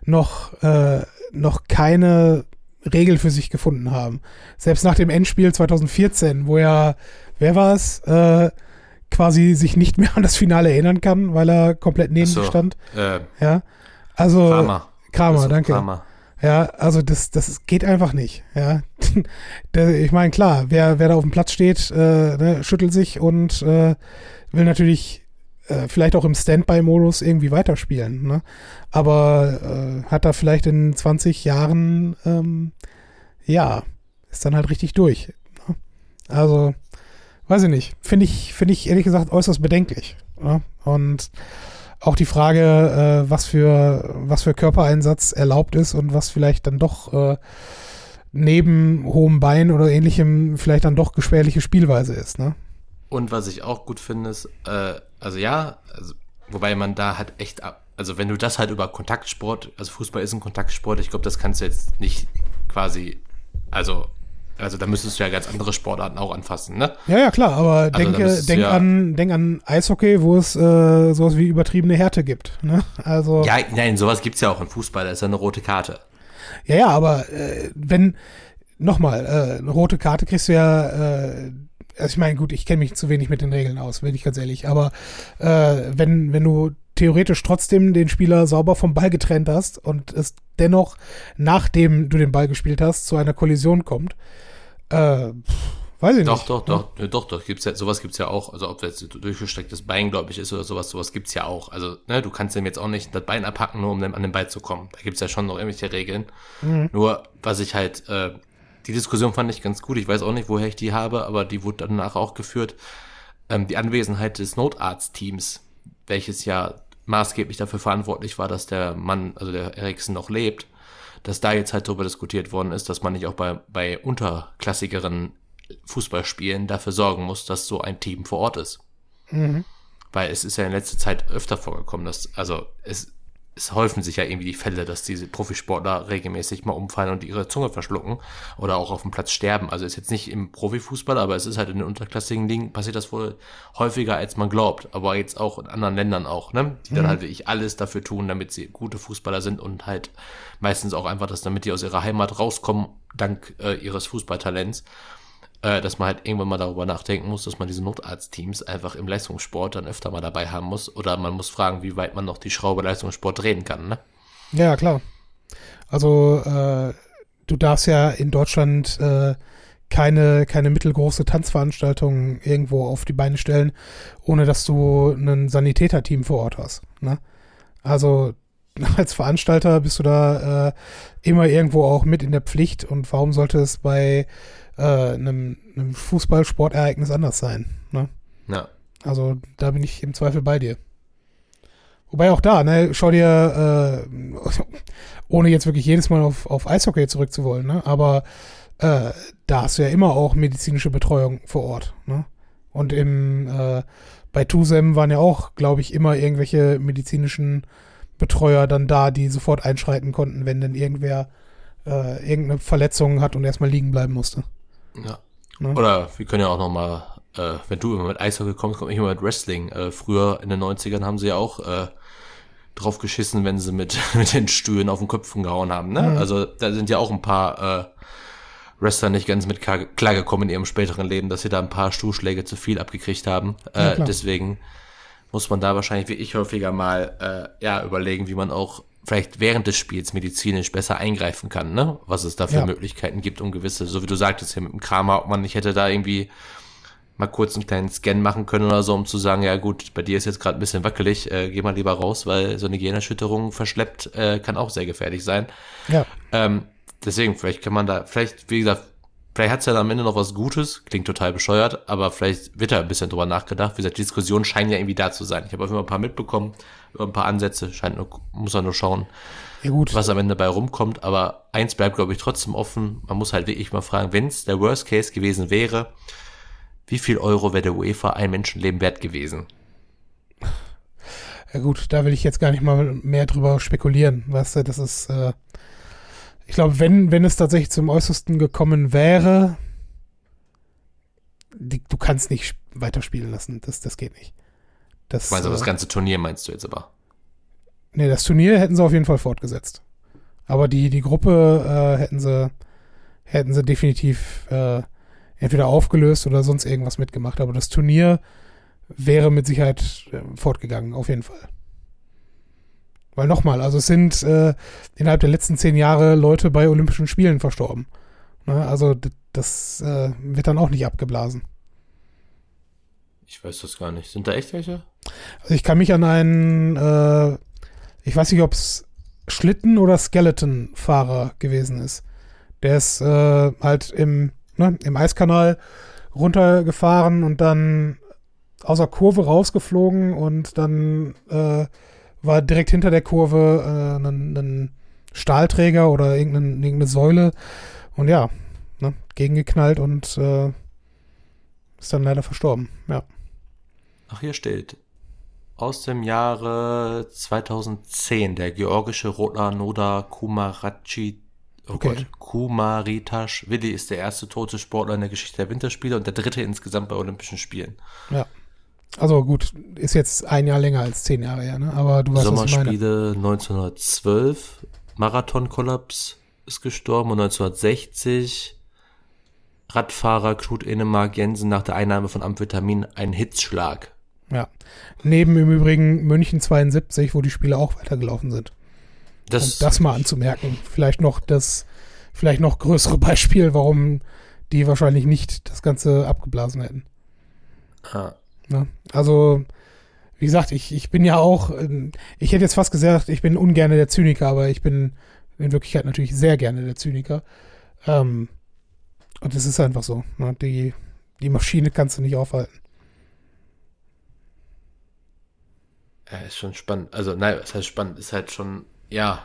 Speaker 1: noch, äh, noch keine Regel für sich gefunden haben. Selbst nach dem Endspiel 2014, wo ja, wer war es, äh, quasi sich nicht mehr an das Finale erinnern kann, weil er komplett neben so, stand. Äh, ja, also Kramer, Kramer danke. Kramer. Ja, also das, das geht einfach nicht. Ja, ich meine klar, wer, wer da auf dem Platz steht, äh, ne, schüttelt sich und äh, will natürlich äh, vielleicht auch im Standby-Modus irgendwie weiterspielen. Ne? Aber äh, hat da vielleicht in 20 Jahren, ähm, ja, ist dann halt richtig durch. Ne? Also, weiß ich nicht. Finde ich, finde ich ehrlich gesagt äußerst bedenklich. Ne? Und auch die Frage, äh, was für was für Körpereinsatz erlaubt ist und was vielleicht dann doch äh, neben hohem Bein oder ähnlichem vielleicht dann doch gefährliche Spielweise ist. Ne?
Speaker 2: Und was ich auch gut finde, ist, äh, also ja, also, wobei man da halt echt, also wenn du das halt über Kontaktsport, also Fußball ist ein Kontaktsport, ich glaube, das kannst du jetzt nicht quasi, also also da müsstest du ja ganz andere Sportarten auch anfassen, ne?
Speaker 1: Ja, ja, klar, aber also denke, denk, ja an, denk an Eishockey, wo es äh, sowas wie übertriebene Härte gibt. Ne? Also,
Speaker 2: ja, nein, sowas gibt es ja auch im Fußball, da ist ja eine rote Karte.
Speaker 1: Ja, ja, aber äh, wenn, nochmal, äh, eine rote Karte kriegst du ja äh, also ich meine, gut, ich kenne mich zu wenig mit den Regeln aus, bin ich ganz ehrlich, aber äh, wenn, wenn du theoretisch trotzdem den Spieler sauber vom Ball getrennt hast und es dennoch, nachdem du den Ball gespielt hast, zu einer Kollision kommt, äh, weiß ich
Speaker 2: doch,
Speaker 1: nicht.
Speaker 2: Doch, doch, ja. doch, doch, gibt's ja, sowas gibt's ja auch, also ob das jetzt durchgestrecktes Bein, glaube ich, ist oder sowas, sowas gibt's ja auch. Also, ne, du kannst dem jetzt auch nicht das Bein abhacken, nur um an den Ball zu kommen. Da gibt's ja schon noch irgendwelche Regeln. Mhm. Nur, was ich halt, äh, die Diskussion fand ich ganz gut. Ich weiß auch nicht, woher ich die habe, aber die wurde danach auch geführt. Ähm, die Anwesenheit des Notarztteams, welches ja maßgeblich dafür verantwortlich war, dass der Mann, also der Eriksen noch lebt, dass da jetzt halt darüber diskutiert worden ist, dass man nicht auch bei, bei unterklassigeren Fußballspielen dafür sorgen muss, dass so ein Team vor Ort ist. Mhm. Weil es ist ja in letzter Zeit öfter vorgekommen, dass, also es es häufen sich ja irgendwie die Fälle, dass diese Profisportler regelmäßig mal umfallen und ihre Zunge verschlucken oder auch auf dem Platz sterben. Also ist jetzt nicht im Profifußball, aber es ist halt in den unterklassigen Ligen passiert das wohl häufiger, als man glaubt. Aber jetzt auch in anderen Ländern auch, ne? Die dann mhm. halt wirklich alles dafür tun, damit sie gute Fußballer sind und halt meistens auch einfach das, damit die aus ihrer Heimat rauskommen, dank äh, ihres Fußballtalents äh, dass man halt irgendwann mal darüber nachdenken muss, dass man diese Notarztteams einfach im Leistungssport dann öfter mal dabei haben muss. Oder man muss fragen, wie weit man noch die Schraube Leistungssport drehen kann, ne?
Speaker 1: Ja, klar. Also, äh, du darfst ja in Deutschland äh, keine, keine mittelgroße Tanzveranstaltung irgendwo auf die Beine stellen, ohne dass du ein Sanitäterteam vor Ort hast. Ne? Also als Veranstalter bist du da äh, immer irgendwo auch mit in der Pflicht und warum sollte es bei äh, einem, einem Fußballsportereignis anders sein? Ne?
Speaker 2: Ja.
Speaker 1: Also da bin ich im Zweifel bei dir. Wobei auch da, ne, schau dir, äh, ohne jetzt wirklich jedes Mal auf, auf Eishockey zurückzuwollen, ne, aber äh, da hast du ja immer auch medizinische Betreuung vor Ort, ne? Und im, äh, bei Tusem waren ja auch, glaube ich, immer irgendwelche medizinischen Betreuer dann da, die sofort einschreiten konnten, wenn denn irgendwer äh, irgendeine Verletzung hat und erstmal liegen bleiben musste.
Speaker 2: Ja. Ne? Oder wir können ja auch noch mal, äh, wenn du immer mit Eishockey kommst, komm ich immer mit Wrestling. Äh, früher in den 90ern haben sie ja auch äh, drauf geschissen, wenn sie mit, mit den Stühlen auf den Köpfen gehauen haben. Ne? Mhm. Also da sind ja auch ein paar äh, Wrestler nicht ganz mit klargekommen in ihrem späteren Leben, dass sie da ein paar Stuhlschläge zu viel abgekriegt haben. Ja, äh, deswegen muss man da wahrscheinlich wie ich häufiger mal äh, ja überlegen, wie man auch vielleicht während des Spiels medizinisch besser eingreifen kann, ne? Was es da für ja. Möglichkeiten gibt, um gewisse, so wie du sagtest hier mit dem Kramer, ob man nicht hätte da irgendwie mal kurz einen kleinen Scan machen können oder so, um zu sagen, ja gut, bei dir ist jetzt gerade ein bisschen wackelig, äh, geh mal lieber raus, weil so eine Gehirnerschütterung verschleppt äh, kann auch sehr gefährlich sein.
Speaker 1: Ja.
Speaker 2: Ähm, deswegen, vielleicht kann man da, vielleicht, wie gesagt, vielleicht hat's ja am Ende noch was Gutes, klingt total bescheuert, aber vielleicht wird da ein bisschen drüber nachgedacht. Wie gesagt, die Diskussionen scheinen ja irgendwie da zu sein. Ich habe auf jeden Fall ein paar mitbekommen, über ein paar Ansätze, scheint nur, muss man nur schauen, ja, gut. was am Ende bei rumkommt. Aber eins bleibt, glaube ich, trotzdem offen. Man muss halt wirklich mal fragen, wenn es der Worst Case gewesen wäre, wie viel Euro wäre der UEFA ein Menschenleben wert gewesen?
Speaker 1: Ja gut, da will ich jetzt gar nicht mal mehr drüber spekulieren. Weißt du, das ist, äh, ich glaube, wenn, wenn es tatsächlich zum Äußersten gekommen wäre, die, du kannst nicht weiterspielen lassen. Das, das geht nicht.
Speaker 2: Das, meinst du äh, das ganze Turnier, meinst du jetzt aber?
Speaker 1: Nee, das Turnier hätten sie auf jeden Fall fortgesetzt. Aber die, die Gruppe äh, hätten sie, hätten sie definitiv äh, entweder aufgelöst oder sonst irgendwas mitgemacht. Aber das Turnier wäre mit Sicherheit äh, fortgegangen, auf jeden Fall. Weil nochmal, also es sind äh, innerhalb der letzten zehn Jahre Leute bei Olympischen Spielen verstorben. Ne? Also das äh, wird dann auch nicht abgeblasen.
Speaker 2: Ich weiß das gar nicht. Sind da echt welche?
Speaker 1: Also ich kann mich an einen, äh, ich weiß nicht, ob es Schlitten- oder Skeleton-Fahrer gewesen ist. Der ist äh, halt im, ne, im Eiskanal runtergefahren und dann aus der Kurve rausgeflogen und dann äh, war direkt hinter der Kurve äh, ein, ein Stahlträger oder irgendeine, irgendeine Säule und ja, ne, gegengeknallt und äh, ist dann leider verstorben, ja.
Speaker 2: Ach, hier steht, aus dem Jahre 2010, der georgische Rotler Noda Kumarachi, oh okay. Gott, Kumaritash Willi ist der erste tote Sportler in der Geschichte der Winterspiele und der dritte insgesamt bei Olympischen Spielen.
Speaker 1: Ja. Also gut, ist jetzt ein Jahr länger als zehn Jahre her, ne? Aber du weißt,
Speaker 2: Sommerspiele 1912, Marathonkollaps ist gestorben und 1960 Radfahrer Knut Enemark Jensen nach der Einnahme von Amphetamin einen Hitzschlag.
Speaker 1: Ja. Neben im Übrigen München 72, wo die Spiele auch weitergelaufen sind. Das, um das mal anzumerken. Vielleicht noch das, vielleicht noch größere Beispiel, warum die wahrscheinlich nicht das Ganze abgeblasen hätten. Ah. Ne? Also, wie gesagt, ich, ich bin ja auch, ähm, ich hätte jetzt fast gesagt, ich bin ungerne der Zyniker, aber ich bin in Wirklichkeit natürlich sehr gerne der Zyniker. Ähm, und es ist einfach so. Ne? Die, die Maschine kannst du nicht aufhalten.
Speaker 2: Ja, ist schon spannend. Also, nein, es heißt spannend, ist halt schon, ja,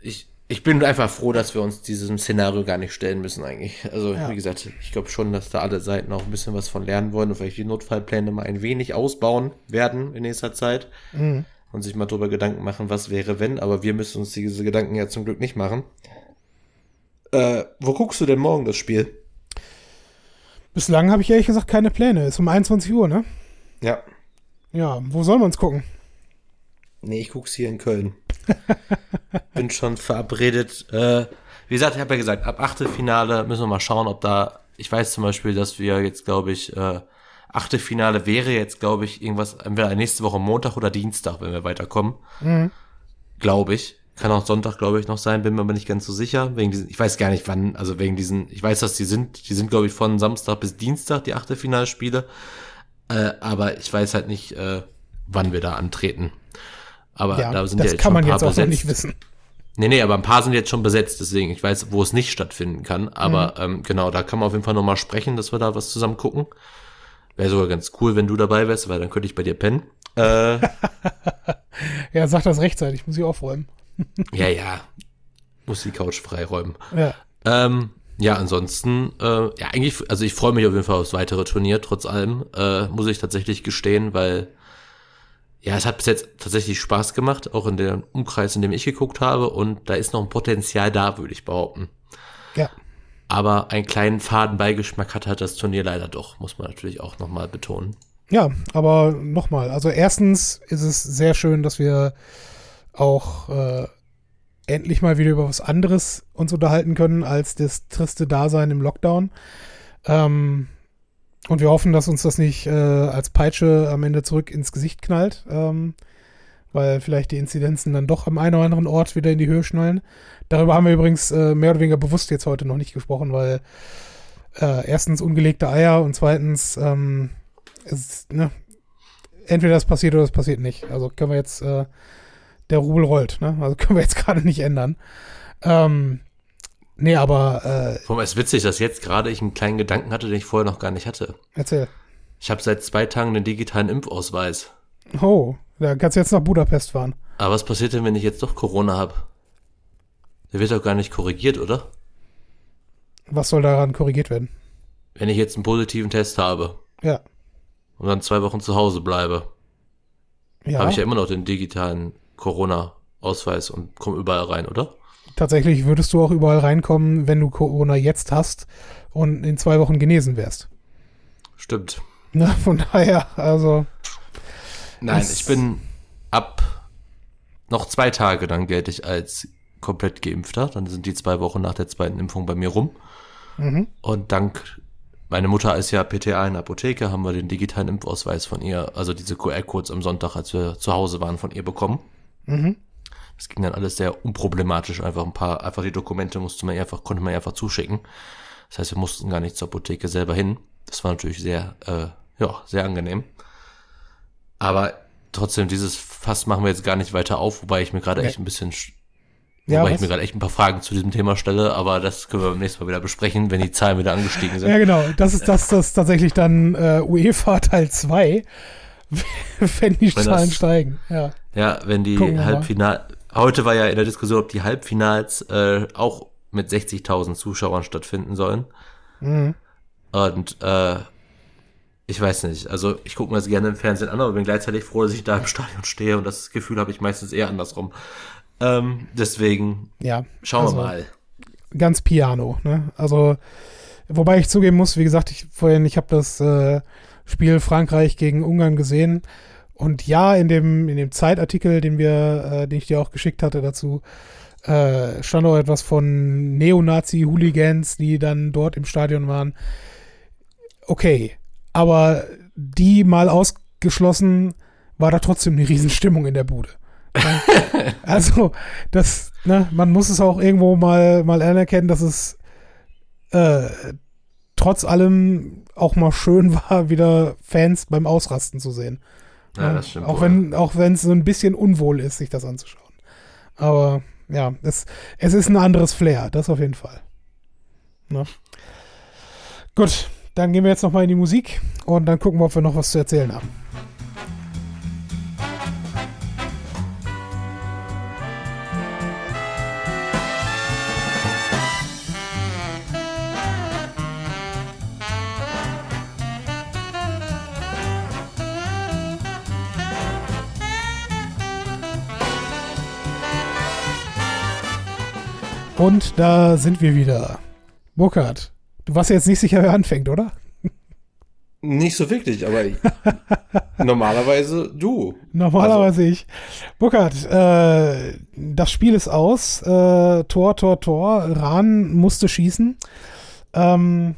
Speaker 2: ich, ich bin einfach froh, dass wir uns diesem Szenario gar nicht stellen müssen eigentlich. Also ja. wie gesagt, ich glaube schon, dass da alle Seiten auch ein bisschen was von lernen wollen und vielleicht die Notfallpläne mal ein wenig ausbauen werden in nächster Zeit mhm. und sich mal darüber Gedanken machen, was wäre wenn. Aber wir müssen uns diese Gedanken ja zum Glück nicht machen. Äh, wo guckst du denn morgen das Spiel?
Speaker 1: Bislang habe ich ehrlich gesagt keine Pläne. Ist um 21 Uhr, ne?
Speaker 2: Ja.
Speaker 1: Ja, wo soll man es gucken?
Speaker 2: Nee, ich guck's hier in Köln. Bin schon verabredet. Äh, wie gesagt, ich habe ja gesagt, ab Achtelfinale müssen wir mal schauen, ob da. Ich weiß zum Beispiel, dass wir jetzt, glaube ich, äh, Achtelfinale wäre jetzt, glaube ich, irgendwas, entweder nächste Woche Montag oder Dienstag, wenn wir weiterkommen. Mhm. Glaube ich. Kann auch Sonntag, glaube ich, noch sein, bin mir aber nicht ganz so sicher. Wegen diesen, ich weiß gar nicht wann, also wegen diesen, ich weiß, dass die sind, die sind, glaube ich, von Samstag bis Dienstag, die Achtelfinalspiele. Äh, aber ich weiß halt nicht, äh, wann wir da antreten. Aber
Speaker 1: Ja,
Speaker 2: da sind
Speaker 1: das
Speaker 2: ja jetzt
Speaker 1: kann man jetzt auch
Speaker 2: besetzt.
Speaker 1: nicht wissen.
Speaker 2: Nee, nee, aber ein paar sind jetzt schon besetzt, deswegen, ich weiß, wo es nicht stattfinden kann. Aber
Speaker 1: Mhm.
Speaker 2: ähm, genau, da kann man auf jeden Fall nochmal sprechen, dass wir da was zusammen gucken. Wäre sogar ganz cool, wenn du dabei wärst, weil dann könnte ich bei dir pennen. Äh,
Speaker 1: Ja, sag das rechtzeitig, muss ich aufräumen.
Speaker 2: ja, ja. Muss die Couch freiräumen.
Speaker 1: Ja.
Speaker 2: Ähm, ja, ansonsten, äh, ja, eigentlich, also ich freue mich auf jeden Fall aufs weitere Turnier, trotz allem, äh, muss ich tatsächlich gestehen, weil, ja, es hat bis jetzt tatsächlich Spaß gemacht, auch in dem Umkreis, in dem ich geguckt habe, und da ist noch ein Potenzial da, würde ich behaupten.
Speaker 1: Ja.
Speaker 2: Aber einen kleinen Fadenbeigeschmack hat halt das Turnier leider doch, muss man natürlich auch nochmal betonen.
Speaker 1: Ja, aber nochmal, also erstens ist es sehr schön, dass wir auch äh, endlich mal wieder über was anderes uns unterhalten können als das triste Dasein im Lockdown. Ähm, und wir hoffen, dass uns das nicht äh, als Peitsche am Ende zurück ins Gesicht knallt, ähm, weil vielleicht die Inzidenzen dann doch am einen oder anderen Ort wieder in die Höhe schnallen. Darüber haben wir übrigens äh, mehr oder weniger bewusst jetzt heute noch nicht gesprochen, weil äh, erstens ungelegte Eier und zweitens ähm, es, ne, entweder das passiert oder das passiert nicht. Also können wir jetzt, äh, der Rubel rollt, ne? Also können wir jetzt gerade nicht ändern. Ähm, nee, aber äh,
Speaker 2: allem ist witzig, dass jetzt gerade ich einen kleinen Gedanken hatte, den ich vorher noch gar nicht hatte.
Speaker 1: erzähl.
Speaker 2: Ich habe seit zwei Tagen den digitalen Impfausweis.
Speaker 1: Oh, da kannst du jetzt nach Budapest fahren.
Speaker 2: Aber was passiert denn, wenn ich jetzt doch Corona habe? Der wird doch gar nicht korrigiert, oder?
Speaker 1: Was soll daran korrigiert werden?
Speaker 2: Wenn ich jetzt einen positiven Test habe
Speaker 1: Ja.
Speaker 2: und dann zwei Wochen zu Hause bleibe,
Speaker 1: Ja,
Speaker 2: habe ich ja immer noch den digitalen Corona-Ausweis und komme überall rein, oder?
Speaker 1: Tatsächlich würdest du auch überall reinkommen, wenn du Corona jetzt hast und in zwei Wochen genesen wärst.
Speaker 2: Stimmt.
Speaker 1: Na, von daher, also,
Speaker 2: Nein, ich bin ab noch zwei Tage, dann gelte ich als komplett geimpfter. Dann sind die zwei Wochen nach der zweiten Impfung bei mir rum.
Speaker 1: mhm.
Speaker 2: Und dank, meine Mutter ist ja PTA in der Apotheke, haben wir den digitalen Impfausweis von ihr, also diese QR-Codes am Sonntag, als wir zu Hause waren, von ihr bekommen.
Speaker 1: Mhm.
Speaker 2: Das ging dann alles sehr unproblematisch. Einfach ein paar, einfach die Dokumente musste man einfach, konnte man einfach zuschicken. Das heißt, wir mussten gar nicht zur Apotheke selber hin. Das war natürlich sehr, äh, ja, sehr angenehm. Aber trotzdem, dieses Fass machen wir jetzt gar nicht weiter auf, wobei ich mir gerade echt ein bisschen, sch-
Speaker 1: Ja,
Speaker 2: wobei ich mir gerade echt ein paar Fragen zu diesem Thema stelle, aber das können wir beim nächsten Mal wieder besprechen, wenn die Zahlen wieder angestiegen sind.
Speaker 1: Ja, genau. Das ist das, das tatsächlich dann äh, UEFA Teil 2, wenn die
Speaker 2: Wenn
Speaker 1: Zahlen
Speaker 2: das-
Speaker 1: steigen. Ja.
Speaker 2: Ja, wenn die. Halbfinal, heute war ja in der Diskussion, ob die Halbfinals äh, auch mit 60.000 Zuschauern stattfinden sollen.
Speaker 1: Mhm.
Speaker 2: Und äh, ich weiß nicht, also ich gucke mir das gerne im Fernsehen an, aber bin gleichzeitig froh, dass ich da im Stadion stehe und das Gefühl habe ich meistens eher andersrum. Ähm, deswegen
Speaker 1: Ja.
Speaker 2: schauen
Speaker 1: also,
Speaker 2: wir mal.
Speaker 1: Ganz piano, ne? Also, wobei ich zugeben muss, wie gesagt, ich vorhin, ich habe das äh, Spiel Frankreich gegen Ungarn gesehen. Und ja, in dem, in dem Zeitartikel, den wir, äh, den ich dir auch geschickt hatte dazu, äh, stand auch etwas von Neonazi-Hooligans, die dann dort im Stadion waren. Okay, aber die mal ausgeschlossen, war da trotzdem eine Riesenstimmung in der Bude. Also, das, ne, man muss es auch irgendwo mal, mal anerkennen, dass es äh, trotz allem auch mal schön war, wieder Fans beim Ausrasten zu sehen.
Speaker 2: Ja, das stimmt.
Speaker 1: Auch wenn, auch wenn es so ein bisschen unwohl ist, sich das anzuschauen. Aber ja, es, es ist ein anderes Flair, das auf jeden Fall. Ne? Gut, dann gehen wir jetzt nochmal in die Musik und dann gucken wir, ob wir noch was zu erzählen haben. Und da sind wir wieder. Burkhard, du warst ja jetzt nicht sicher, wer anfängt, oder?
Speaker 2: Nicht so wirklich, aber ich, normalerweise du.
Speaker 1: Normalerweise ich. Burkhard, äh, das Spiel ist aus. Äh, Tor, Tor, Tor. Rahn musste schießen. Ähm,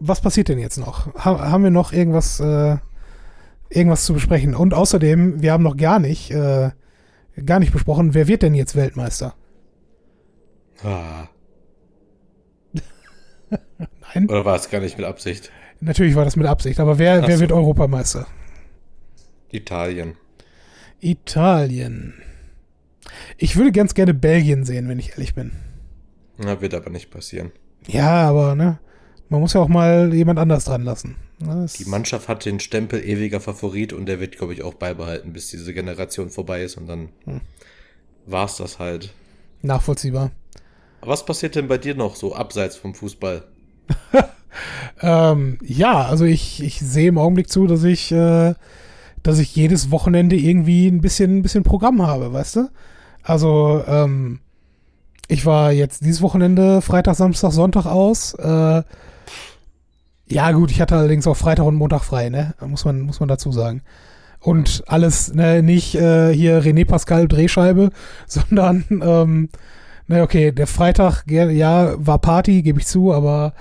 Speaker 1: was passiert denn jetzt noch? Ha haben wir noch irgendwas, äh, irgendwas zu besprechen? Und außerdem, wir haben noch gar nicht äh, gar nicht besprochen. Wer wird denn jetzt Weltmeister?
Speaker 2: Ah.
Speaker 1: Nein,
Speaker 2: Oder war es gar nicht mit Absicht?
Speaker 1: natürlich war das mit Absicht, aber wer,
Speaker 2: Ach
Speaker 1: wer
Speaker 2: so.
Speaker 1: wird Europameister?
Speaker 2: Italien.
Speaker 1: Italien. Ich würde ganz gerne Belgien sehen, wenn ich ehrlich bin.
Speaker 2: Na, wird aber nicht passieren.
Speaker 1: Ja, aber ne, man muss ja auch mal jemand anders dran lassen. Ne, es-
Speaker 2: Die Mannschaft hat den Stempel ewiger Favorit und der wird, glaube ich, auch beibehalten, bis diese Generation vorbei ist und dann
Speaker 1: Hm.
Speaker 2: war's das halt.
Speaker 1: nachvollziehbar.
Speaker 2: Was passiert denn bei dir noch so abseits vom Fußball?
Speaker 1: Ähm, ja, also ich, ich sehe im Augenblick zu, dass ich, äh, dass ich jedes Wochenende irgendwie ein bisschen, ein bisschen Programm habe, weißt du? Also, ähm, ich war jetzt dieses Wochenende Freitag, Samstag, Sonntag aus. Äh, ja, gut, ich hatte allerdings auch Freitag und Montag frei, ne? Muss man, muss man dazu sagen. Und alles, ne, nicht äh, hier René Pascal Drehscheibe, sondern, ähm, ne, okay, der Freitag, ja, war Party, gebe ich zu, aber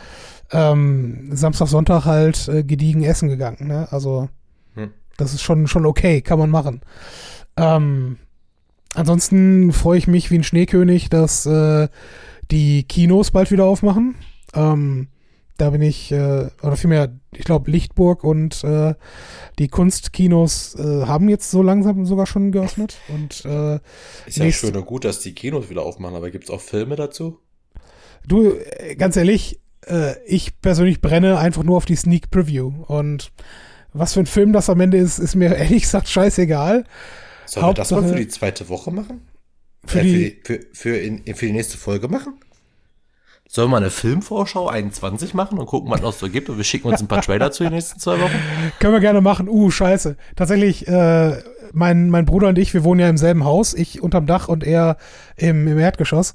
Speaker 1: ähm, Samstag, Sonntag halt äh, gediegen essen gegangen, ne? Also,
Speaker 2: Hm.
Speaker 1: das ist schon, schon okay, kann man machen. Ähm, ansonsten freue ich mich wie ein Schneekönig, dass äh, die Kinos bald wieder aufmachen. Ähm, da bin ich, äh, oder vielmehr, ich glaube, Lichtburg und äh, die Kunstkinos äh, haben jetzt so langsam sogar schon geöffnet. Und äh,
Speaker 2: Ist ja schön und gut, dass die Kinos wieder aufmachen, aber gibt's auch Filme dazu?
Speaker 1: du, äh, ganz ehrlich, äh, ich persönlich brenne einfach nur auf die Sneak Preview. Und was für ein Film das am Ende ist, ist mir ehrlich gesagt scheißegal.
Speaker 2: Sollen wir das mal für die zweite Woche machen?
Speaker 1: Für
Speaker 2: äh,
Speaker 1: die,
Speaker 2: für, für, für, in, für die nächste Folge machen? Sollen wir eine Filmvorschau 21 machen und gucken, was noch so gibt? Und wir schicken uns ein paar Trailer zu den nächsten zwei Wochen?
Speaker 1: Können wir gerne machen. Uh, scheiße. Tatsächlich, äh, mein, mein Bruder und ich, wir wohnen ja im selben Haus. Ich unterm Dach und er im, im Erdgeschoss.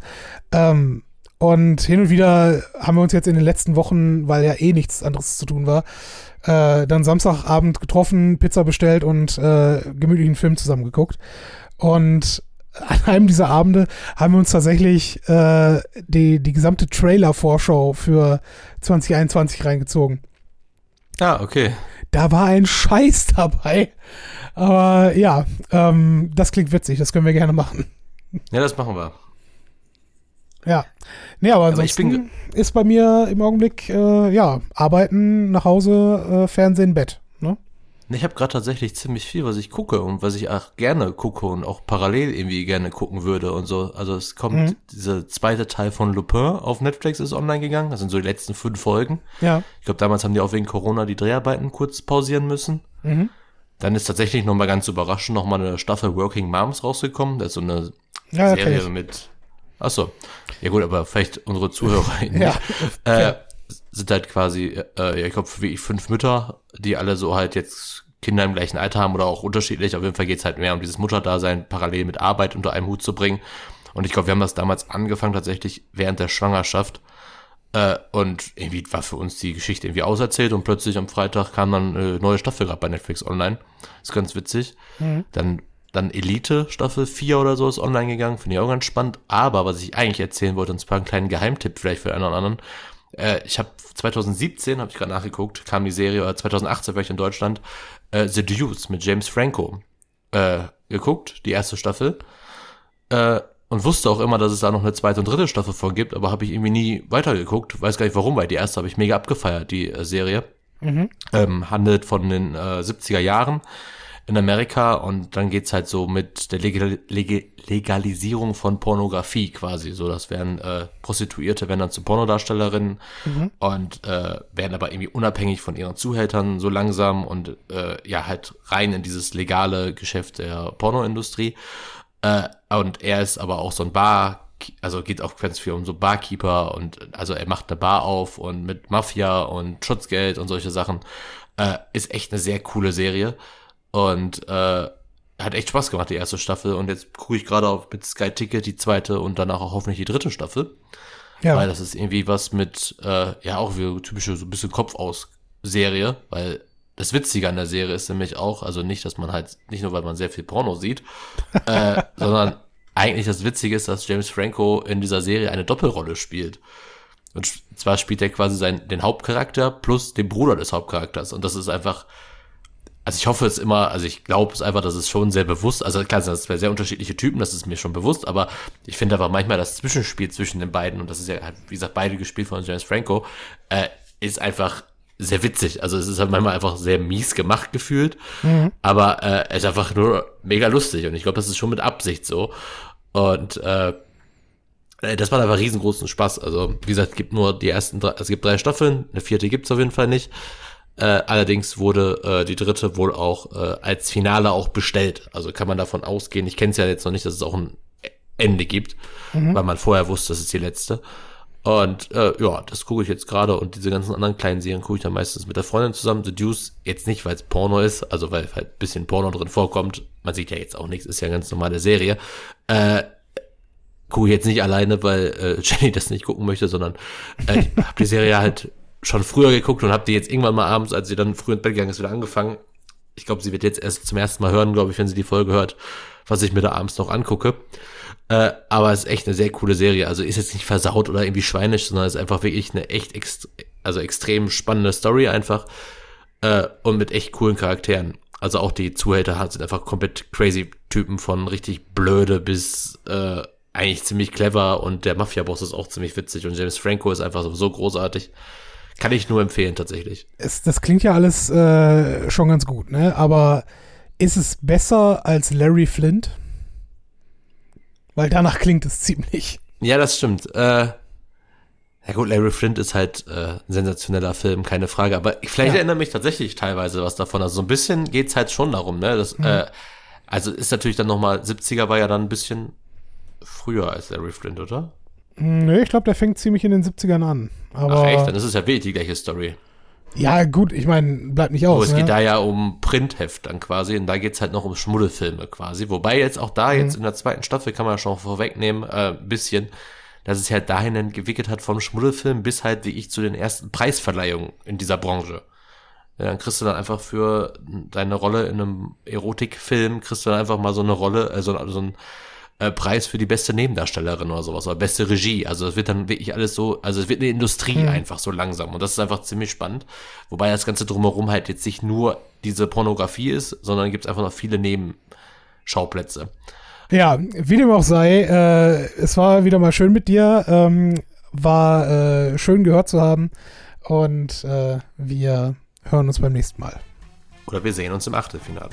Speaker 1: Ähm, und hin und wieder haben wir uns jetzt in den letzten Wochen, weil ja eh nichts anderes zu tun war, äh, dann Samstagabend getroffen, Pizza bestellt und äh, gemütlichen Film zusammen geguckt. Und an einem dieser Abende haben wir uns tatsächlich äh, die, die gesamte Trailer-Vorschau für 2021 reingezogen.
Speaker 2: Ah, okay.
Speaker 1: Da war ein Scheiß dabei. Aber ja, ähm, das klingt witzig, das können wir gerne machen.
Speaker 2: Ja, das machen wir.
Speaker 1: Ja. Nee, aber
Speaker 2: Aber ich
Speaker 1: ansonsten
Speaker 2: bin
Speaker 1: ist bei mir im Augenblick, äh, ja, arbeiten, nach Hause, äh, Fernsehen, Bett. Ne?
Speaker 2: Ich habe gerade tatsächlich ziemlich viel, was ich gucke und was ich auch gerne gucke und auch parallel irgendwie gerne gucken würde und so. Also es kommt,
Speaker 1: Mhm.
Speaker 2: dieser zweite Teil von Lupin auf Netflix ist online gegangen. Das sind so die letzten fünf Folgen.
Speaker 1: Ja.
Speaker 2: Ich glaube, damals haben die auch wegen Corona die Dreharbeiten kurz pausieren müssen.
Speaker 1: Mhm.
Speaker 2: Dann ist tatsächlich nochmal ganz überraschend nochmal eine Staffel Working Moms rausgekommen. Das ist so eine
Speaker 1: Ja,
Speaker 2: Serie mit. Ach so. Ja gut, aber vielleicht unsere Zuhörer
Speaker 1: Ja.
Speaker 2: äh, sind halt quasi, äh, ja, ich glaube, wie fünf Mütter, die alle so halt jetzt Kinder im gleichen Alter haben oder auch unterschiedlich. Auf jeden Fall geht's halt mehr um dieses Mutterdasein parallel mit Arbeit unter einem Hut zu bringen. Und ich glaube, wir haben das damals angefangen, tatsächlich während der Schwangerschaft. Äh, und irgendwie war für uns die Geschichte irgendwie auserzählt und plötzlich am Freitag kam dann äh, neue Staffel gerade bei Netflix online. Ist ganz witzig. Dann, dann Elite Staffel 4 oder so ist online gegangen, finde ich auch ganz spannend. Aber was ich eigentlich erzählen wollte, und zwar einen kleinen Geheimtipp vielleicht für einen oder anderen. Äh, ich habe 2017, habe ich gerade nachgeguckt, kam die Serie, oder 2018 war ich in Deutschland, äh, The Deuce mit James Franco äh, geguckt, die erste Staffel. Äh, und wusste auch immer, dass es da noch eine zweite und dritte Staffel von gibt, aber habe ich irgendwie nie weitergeguckt. Weiß gar nicht warum, weil die erste habe ich mega abgefeiert, die äh, Serie.
Speaker 1: Mhm.
Speaker 2: Ähm, handelt von den äh, 70er Jahren in Amerika und dann geht's halt so mit der Legal Legal Legalisierung von Pornografie quasi. So, das werden äh, Prostituierte, werden dann zu Pornodarstellerinnen und äh, werden aber irgendwie unabhängig von ihren Zuhältern so langsam und äh, ja halt rein in dieses legale Geschäft der Pornoindustrie. Äh, und er ist aber auch so ein Bar, also geht auch ganz viel um so Barkeeper und also er macht eine Bar auf und mit Mafia und Schutzgeld und solche Sachen. Äh, ist echt eine sehr coole Serie und äh, hat echt Spaß gemacht, die erste Staffel. Und jetzt gucke ich gerade auf mit Sky Ticket die zweite und danach auch hoffentlich die dritte Staffel.
Speaker 1: Ja.
Speaker 2: Weil das ist irgendwie was mit, äh, ja, auch wie typische so ein bisschen Kopf aus Serie, weil das Witzige an der Serie ist nämlich auch, also nicht, dass man halt, nicht nur weil man sehr viel Porno sieht, äh, sondern eigentlich das Witzige ist, dass James Franco in dieser Serie eine Doppelrolle spielt. Und zwar spielt er quasi seinen, den Hauptcharakter plus den Bruder des Hauptcharakters. Und das ist einfach, also ich hoffe es immer, also ich glaube es einfach, dass es schon sehr bewusst, also klar, das sind sehr unterschiedliche Typen, das ist mir schon bewusst, aber ich finde aber manchmal das Zwischenspiel zwischen den beiden, und das ist ja, halt, wie gesagt, beide gespielt von James Franco, äh, ist einfach sehr witzig. Also es ist halt manchmal einfach sehr mies gemacht gefühlt, mhm. aber äh, es ist einfach nur mega lustig und ich glaube, das ist schon mit Absicht so. Und äh, äh das macht einfach riesengroßen Spaß. Also, wie gesagt, es gibt nur die ersten drei, es gibt drei Staffeln, eine vierte gibt's auf jeden Fall nicht. Äh, allerdings wurde äh, die dritte wohl auch äh, als Finale auch bestellt. Also kann man davon ausgehen. Ich kenne es ja jetzt noch nicht, dass es auch ein Ende gibt, mhm. weil man vorher wusste, das ist die letzte. Und äh, ja, das gucke ich jetzt gerade und diese ganzen anderen kleinen Serien gucke ich dann meistens mit der Freundin zusammen. The Deuce jetzt nicht, weil es Porno ist, also weil halt ein bisschen Porno drin vorkommt. Man sieht ja jetzt auch nichts, ist ja eine ganz normale Serie. Äh, gucke ich jetzt nicht alleine, weil äh, Jenny das nicht gucken möchte, sondern äh, ich habe die Serie halt schon früher geguckt und habe die jetzt irgendwann mal abends, als sie dann früh ins Bett gegangen ist, wieder angefangen. Ich glaube, sie wird jetzt erst zum ersten Mal hören, glaube ich, wenn sie die Folge hört, was ich mir da abends noch angucke. Äh, aber es ist echt eine sehr coole Serie. Also ist jetzt nicht versaut oder irgendwie schweinisch, sondern ist einfach wirklich eine echt ext also extrem spannende Story einfach. Äh, und mit echt coolen Charakteren. Also auch die Zuhälter sind einfach komplett crazy Typen von richtig blöde bis äh, eigentlich ziemlich clever und der Mafia-Boss ist auch ziemlich witzig und James Franco ist einfach so, so großartig. Kann ich nur empfehlen, tatsächlich.
Speaker 1: Es, das klingt ja alles äh, schon ganz gut, ne? Aber ist es besser als Larry Flint? Weil danach klingt es ziemlich.
Speaker 2: Ja, das stimmt. Äh, ja gut, Larry Flint ist halt äh, ein sensationeller Film, keine Frage. Aber vielleicht ja. erinnere mich tatsächlich teilweise was davon. Also so ein bisschen geht's halt schon darum, ne? Das, mhm. äh, also ist natürlich dann nochmal, 70er war ja dann ein bisschen früher als Larry Flint, oder?
Speaker 1: Nee, ich glaube, der fängt ziemlich in den 70ern an. Aber
Speaker 2: Ach echt? Dann ist es ja wirklich die gleiche Story.
Speaker 1: Ja, gut, ich meine, bleibt nicht aus. Oh,
Speaker 2: es
Speaker 1: ne?
Speaker 2: geht da ja um Printheft dann quasi und da geht's halt noch um Schmuddelfilme quasi. Wobei jetzt auch da, mhm. jetzt in der zweiten Staffel kann man schon vorwegnehmen, äh, ein bisschen, dass es halt dahin entwickelt hat vom Schmuddelfilm bis halt wie ich zu den ersten Preisverleihungen in dieser Branche. Ja, dann kriegst du dann einfach für deine Rolle in einem Erotikfilm, kriegst du dann einfach mal so eine Rolle, also so ein äh, Preis für die beste Nebendarstellerin oder sowas oder beste Regie. Also es wird dann wirklich alles so, also es wird eine Industrie mhm. einfach so langsam und das ist einfach ziemlich spannend. Wobei das Ganze drumherum halt jetzt nicht nur diese Pornografie ist, sondern gibt es einfach noch viele Nebenschauplätze.
Speaker 1: Ja, wie dem auch sei, äh, es war wieder mal schön mit dir, ähm, war äh, schön gehört zu haben und äh, wir hören uns beim nächsten Mal.
Speaker 2: Oder wir sehen uns im Achtelfinale.